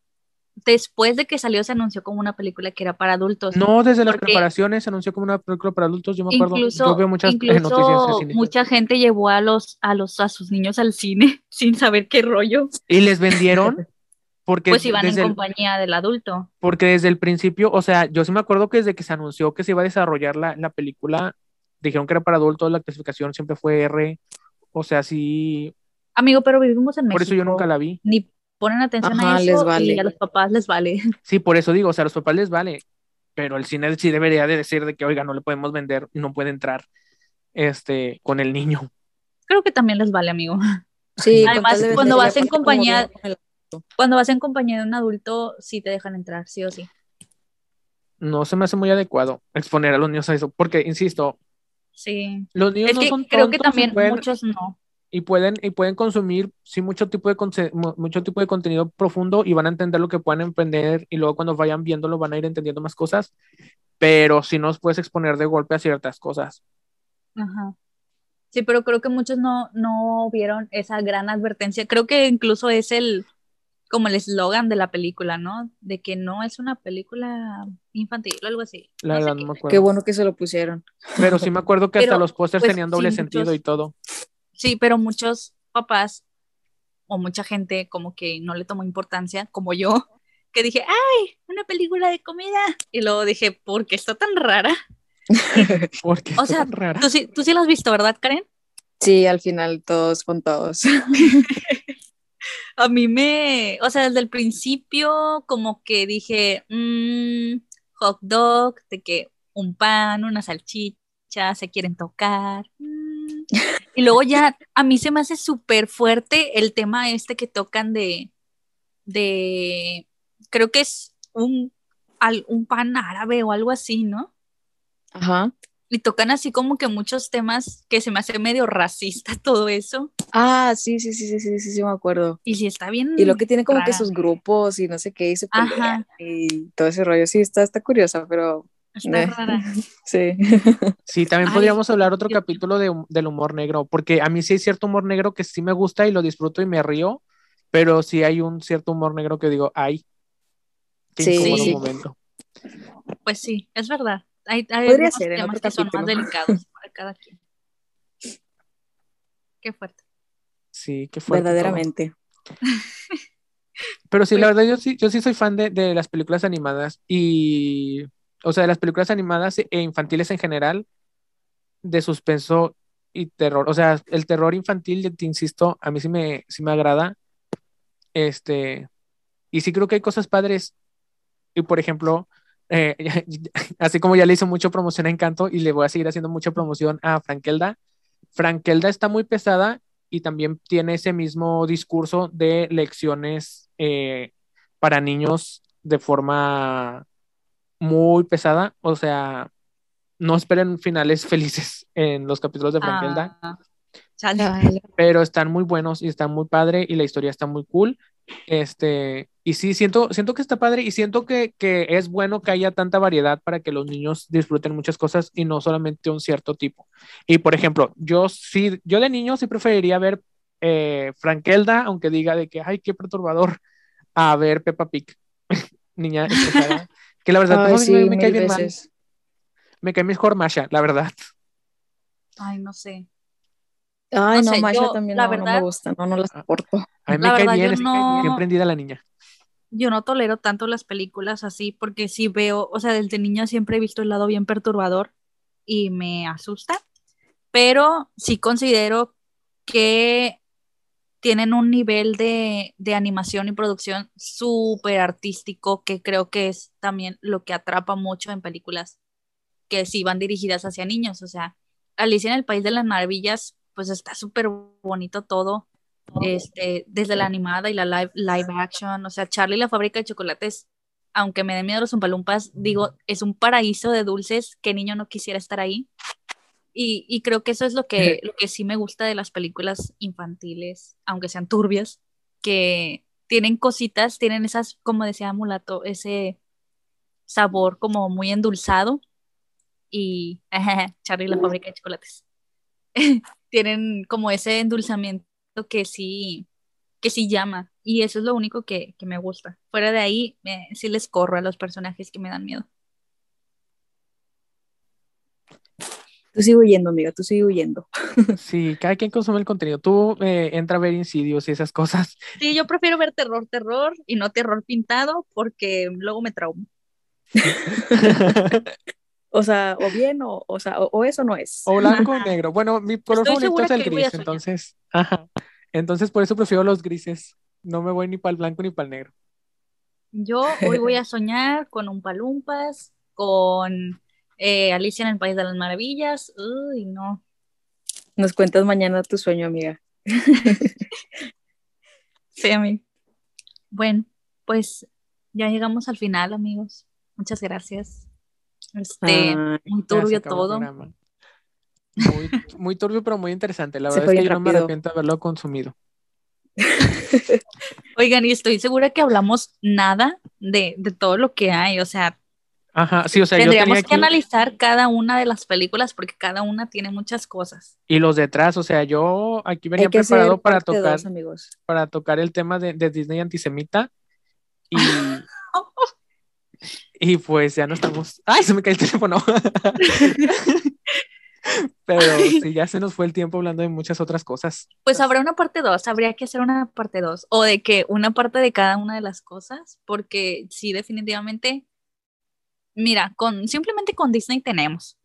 después de que salió se anunció como una película que era para adultos. No, desde las preparaciones se anunció como una película para adultos, yo me acuerdo. Incluso, yo veo muchas eh, incluso noticias de cine. mucha gente llevó a los, a los, a sus niños al cine sin saber qué rollo. Y les vendieron porque Pues iban en el- compañía del adulto. Porque desde el principio, o sea, yo sí me acuerdo que desde que se anunció que se iba a desarrollar la, la película, dijeron que era para adultos, la clasificación siempre fue R. O sea, sí, Amigo, pero vivimos en México. por eso yo nunca la vi. Ni ponen atención Ajá, a eso les vale. y a los papás les vale. Sí, por eso digo, o sea, a los papás les vale, pero el cine sí debería de decir de que, oiga, no le podemos vender, no puede entrar este, con el niño. Creo que también les vale, amigo. Sí, Además, cuando vas en compañía- Cuando vas en compañía de un adulto, sí te dejan entrar, sí o sí. No se me hace muy adecuado exponer a los niños a eso, porque, insisto, Sí. Los niños Es no que son creo que tontos también pueden- muchos no. Y pueden y pueden consumir sí mucho tipo de mucho tipo de contenido profundo y van a entender lo que puedan emprender y luego cuando vayan viéndolo van a ir entendiendo más cosas pero si no os puedes exponer de golpe a ciertas cosas Ajá. Sí, pero creo que muchos no, no vieron esa gran advertencia. Creo que incluso es el, como el eslogan de la película, ¿no? De que no es una película infantil o algo así. la No sé verdad qué. no me acuerdo Qué bueno que se lo pusieron. pero sí me acuerdo que hasta Pero, los pósters pues, tenían doble sí, sentido muchos- y todo Sí, pero muchos papás o mucha gente como que no le tomó importancia, como yo, que dije, ay, una película de comida. Y luego dije, ¿por qué está tan rara? porque O está sea, tan rara Tú sí, tú sí la has visto, ¿verdad, Karen? Sí, al final todos con todos. A mí me, o sea, desde el principio como que dije, mm, hot dog, de que un pan, una salchicha, se quieren tocar. Y luego ya a mí se me hace súper fuerte el tema este que tocan de, de, creo que es un, un pan árabe o algo así, ¿no? Ajá. Y tocan así como que muchos temas que se me hace medio racista todo eso. Ah, sí, sí, sí, sí, sí, sí, sí, me acuerdo. Y si está bien. Y lo que tiene como que rara. sus grupos y no sé qué, y se pelean y todo ese rollo. Sí, está, está curiosa, pero Está Eh. rara. sí. Sí, también Ay, podríamos hablar otro capítulo de, del humor negro, porque a mí sí hay cierto humor negro que sí me gusta y lo disfruto y me río, pero sí hay un cierto humor negro que digo, ay, qué Sí, sí. momento. Pues sí, es verdad. Hay, hay Podría ser en temas otro que son más delicados para cada quien. Qué fuerte. Sí, qué fuerte todo. Verdaderamente. Pero sí, la Pues- verdad, yo sí, yo sí soy fan de, de las películas animadas y, o sea, de las películas animadas e infantiles en general, de suspenso y terror. O sea, el terror infantil, te insisto, a mí sí me, sí me agrada. Este, y sí creo que hay cosas padres. Y por ejemplo, eh, así como ya le hizo mucho promoción a Encanto y le voy a seguir haciendo mucha promoción a Frankelda, Frankelda está muy pesada y también tiene ese mismo discurso de lecciones eh, para niños de forma muy pesada. O sea, no esperen finales felices en los capítulos de Frankelda, Ah, pero están muy buenos y están muy padre y la historia está muy cool. Este, y sí, siento, siento que está padre y siento que, que es bueno que haya tanta variedad para que los niños disfruten muchas cosas y no solamente un cierto tipo. Y por ejemplo, yo sí, yo de niño sí preferiría ver eh, Frankelda, aunque diga de que, ay, qué perturbador, a ver Peppa Pig, niña que la verdad Ay, pues, a sí, mí me, me cae bien mal. veces. Me cae mejor Masha, la verdad. Ay, no sé. Ay, No no, sé, Masha yo, también la no, no me verdad- gusta, no, no la soporto. A mí me La cae verdad, bien, no- bien prendida la niña. Yo no tolero tanto las películas así porque sí veo, o sea, desde niña siempre he visto el lado bien perturbador y me asusta, pero sí considero que tienen un nivel de, de animación y producción súper artístico que creo que es también lo que atrapa mucho en películas que sí van dirigidas hacia niños. O sea, Alicia en el País de las Maravillas, pues está súper bonito todo, este, desde la animada y la live, live action. O sea, Charlie la fábrica de chocolates, aunque me den miedo los umpalumpas, digo, es un paraíso de dulces que niño no quisiera estar ahí. Y, y creo que eso es lo que, lo que sí me gusta de las películas infantiles, aunque sean turbias, que tienen cositas, tienen esas, como decía Mulato, ese sabor como muy endulzado. Y Charlie la fábrica de chocolates. tienen como ese endulzamiento que sí, que sí llama. Y eso es lo único que, que me gusta. Fuera de ahí, eh, sí les corro a los personajes que me dan miedo. Tú sigue huyendo, amiga, tú sigue huyendo. Sí, cada quien consume el contenido. Tú eh, entra a ver Insidious y esas cosas. Sí, yo prefiero ver terror, terror y no terror pintado porque luego me traumo. O sea, o bien, o, o sea, o, o eso no es. o blanco o negro. Bueno, mi color Estoy favorito es el gris, entonces. Ajá. Entonces, por eso prefiero los grises. No me voy ni para el blanco ni para el negro. Yo hoy voy a soñar con un palumpas, con eh, Alicia en el País de las Maravillas. Uy, no. Nos cuentas mañana tu sueño, amiga. Sí, amigo. Bueno, pues ya llegamos al final, amigos. Muchas gracias. Este, muy turbio todo. Muy, muy turbio, pero muy interesante. La Se verdad es que yo no me arrepiento de haberlo consumido. Oigan, y estoy segura que hablamos nada de, de todo lo que hay. O sea, Ajá, sí, o sea, yo tendríamos tenía que aquí analizar cada una de las películas porque cada una tiene muchas cosas. y los detrás, o sea, yo aquí venía preparado para tocar, dos, amigos. para tocar el tema de, de Disney antisemita y, y pues ya no estamos. ¡Ay, se me cae el teléfono! Pero sí, ya se nos fue el tiempo hablando de muchas otras cosas. Pues habrá una parte 2, habría que hacer una parte 2 o de que una parte de cada una de las cosas, porque sí, definitivamente, mira, con simplemente con Disney tenemos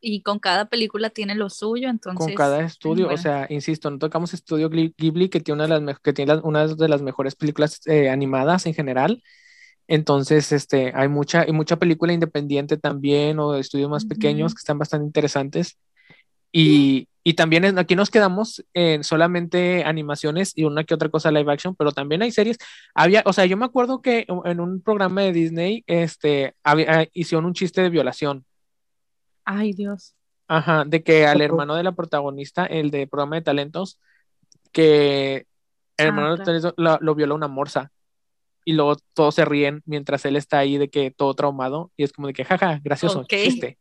y con cada película tiene lo suyo, entonces con cada estudio, o bueno. sea, insisto, no tocamos Estudio Ghibli, que tiene una de las, que tiene la- una de las mejores películas eh, animadas en general. Entonces, este, hay mucha, hay mucha película independiente también, o de estudios más pequeños que están bastante interesantes. Y, y también aquí nos quedamos en solamente animaciones y una que otra cosa live action, pero también hay series. Había, o sea, yo me acuerdo que en un programa de Disney, este, había, hicieron un chiste de violación. Ay, Dios. Ajá, de que al hermano de la protagonista, el de programa de talentos, que el Ah, hermano de talentos lo, lo viola una morsa. Y luego todos se ríen mientras él está ahí de que todo traumado. Y es como de que, jaja, gracioso, Ok. chiste.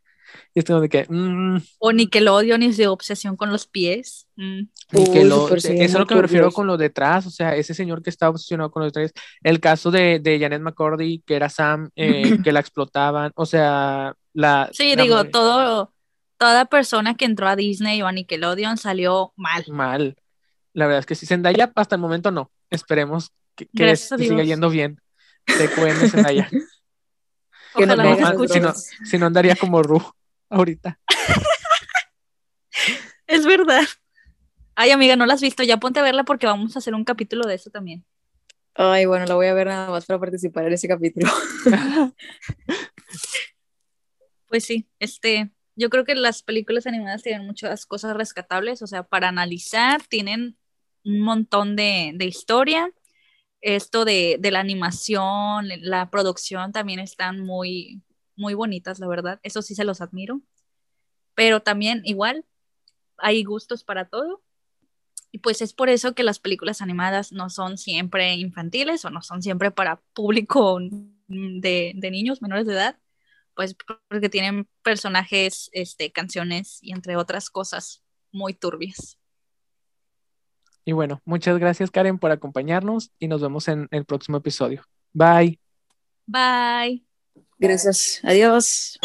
Y es como de que, mm, O Nickelodeon y de obsesión con los pies. Mm. ni que Uy, lo- súper sí, eso es lo que me refiero con lo detrás. O sea, ese señor que está obsesionado con los detalles. El caso de, de Janet McCordy, que era Sam, eh, que la explotaban. O sea, la. Sí, la digo, madre- todo, toda persona que entró a Disney o a Nickelodeon salió mal. mal. La verdad es que sí, Zendaya hasta el momento no. Esperemos que, te siga yendo bien. TQM Zendaya. Que Ojalá ah, si no, si no andaría como Ru ahorita. Es verdad. Ay, amiga, no la has visto, ya ponte a verla porque vamos a hacer un capítulo de eso también. Ay, bueno, la voy a ver nada más para participar en ese capítulo. Pues sí, este, yo creo que las películas animadas tienen muchas cosas rescatables, o sea, para analizar, tienen un montón de, de historia. Esto de, de la animación, la producción también están muy, muy bonitas, la verdad. Eso sí se los admiro. Pero también igual hay gustos para todo. Y pues es por eso que las películas animadas no son siempre infantiles o no son siempre para público de, de niños menores de edad pues porque tienen personajes, este, canciones y entre otras cosas muy turbias. Y bueno, muchas gracias Karen por acompañarnos y nos vemos en el próximo episodio. Bye. Bye. Gracias. Adiós.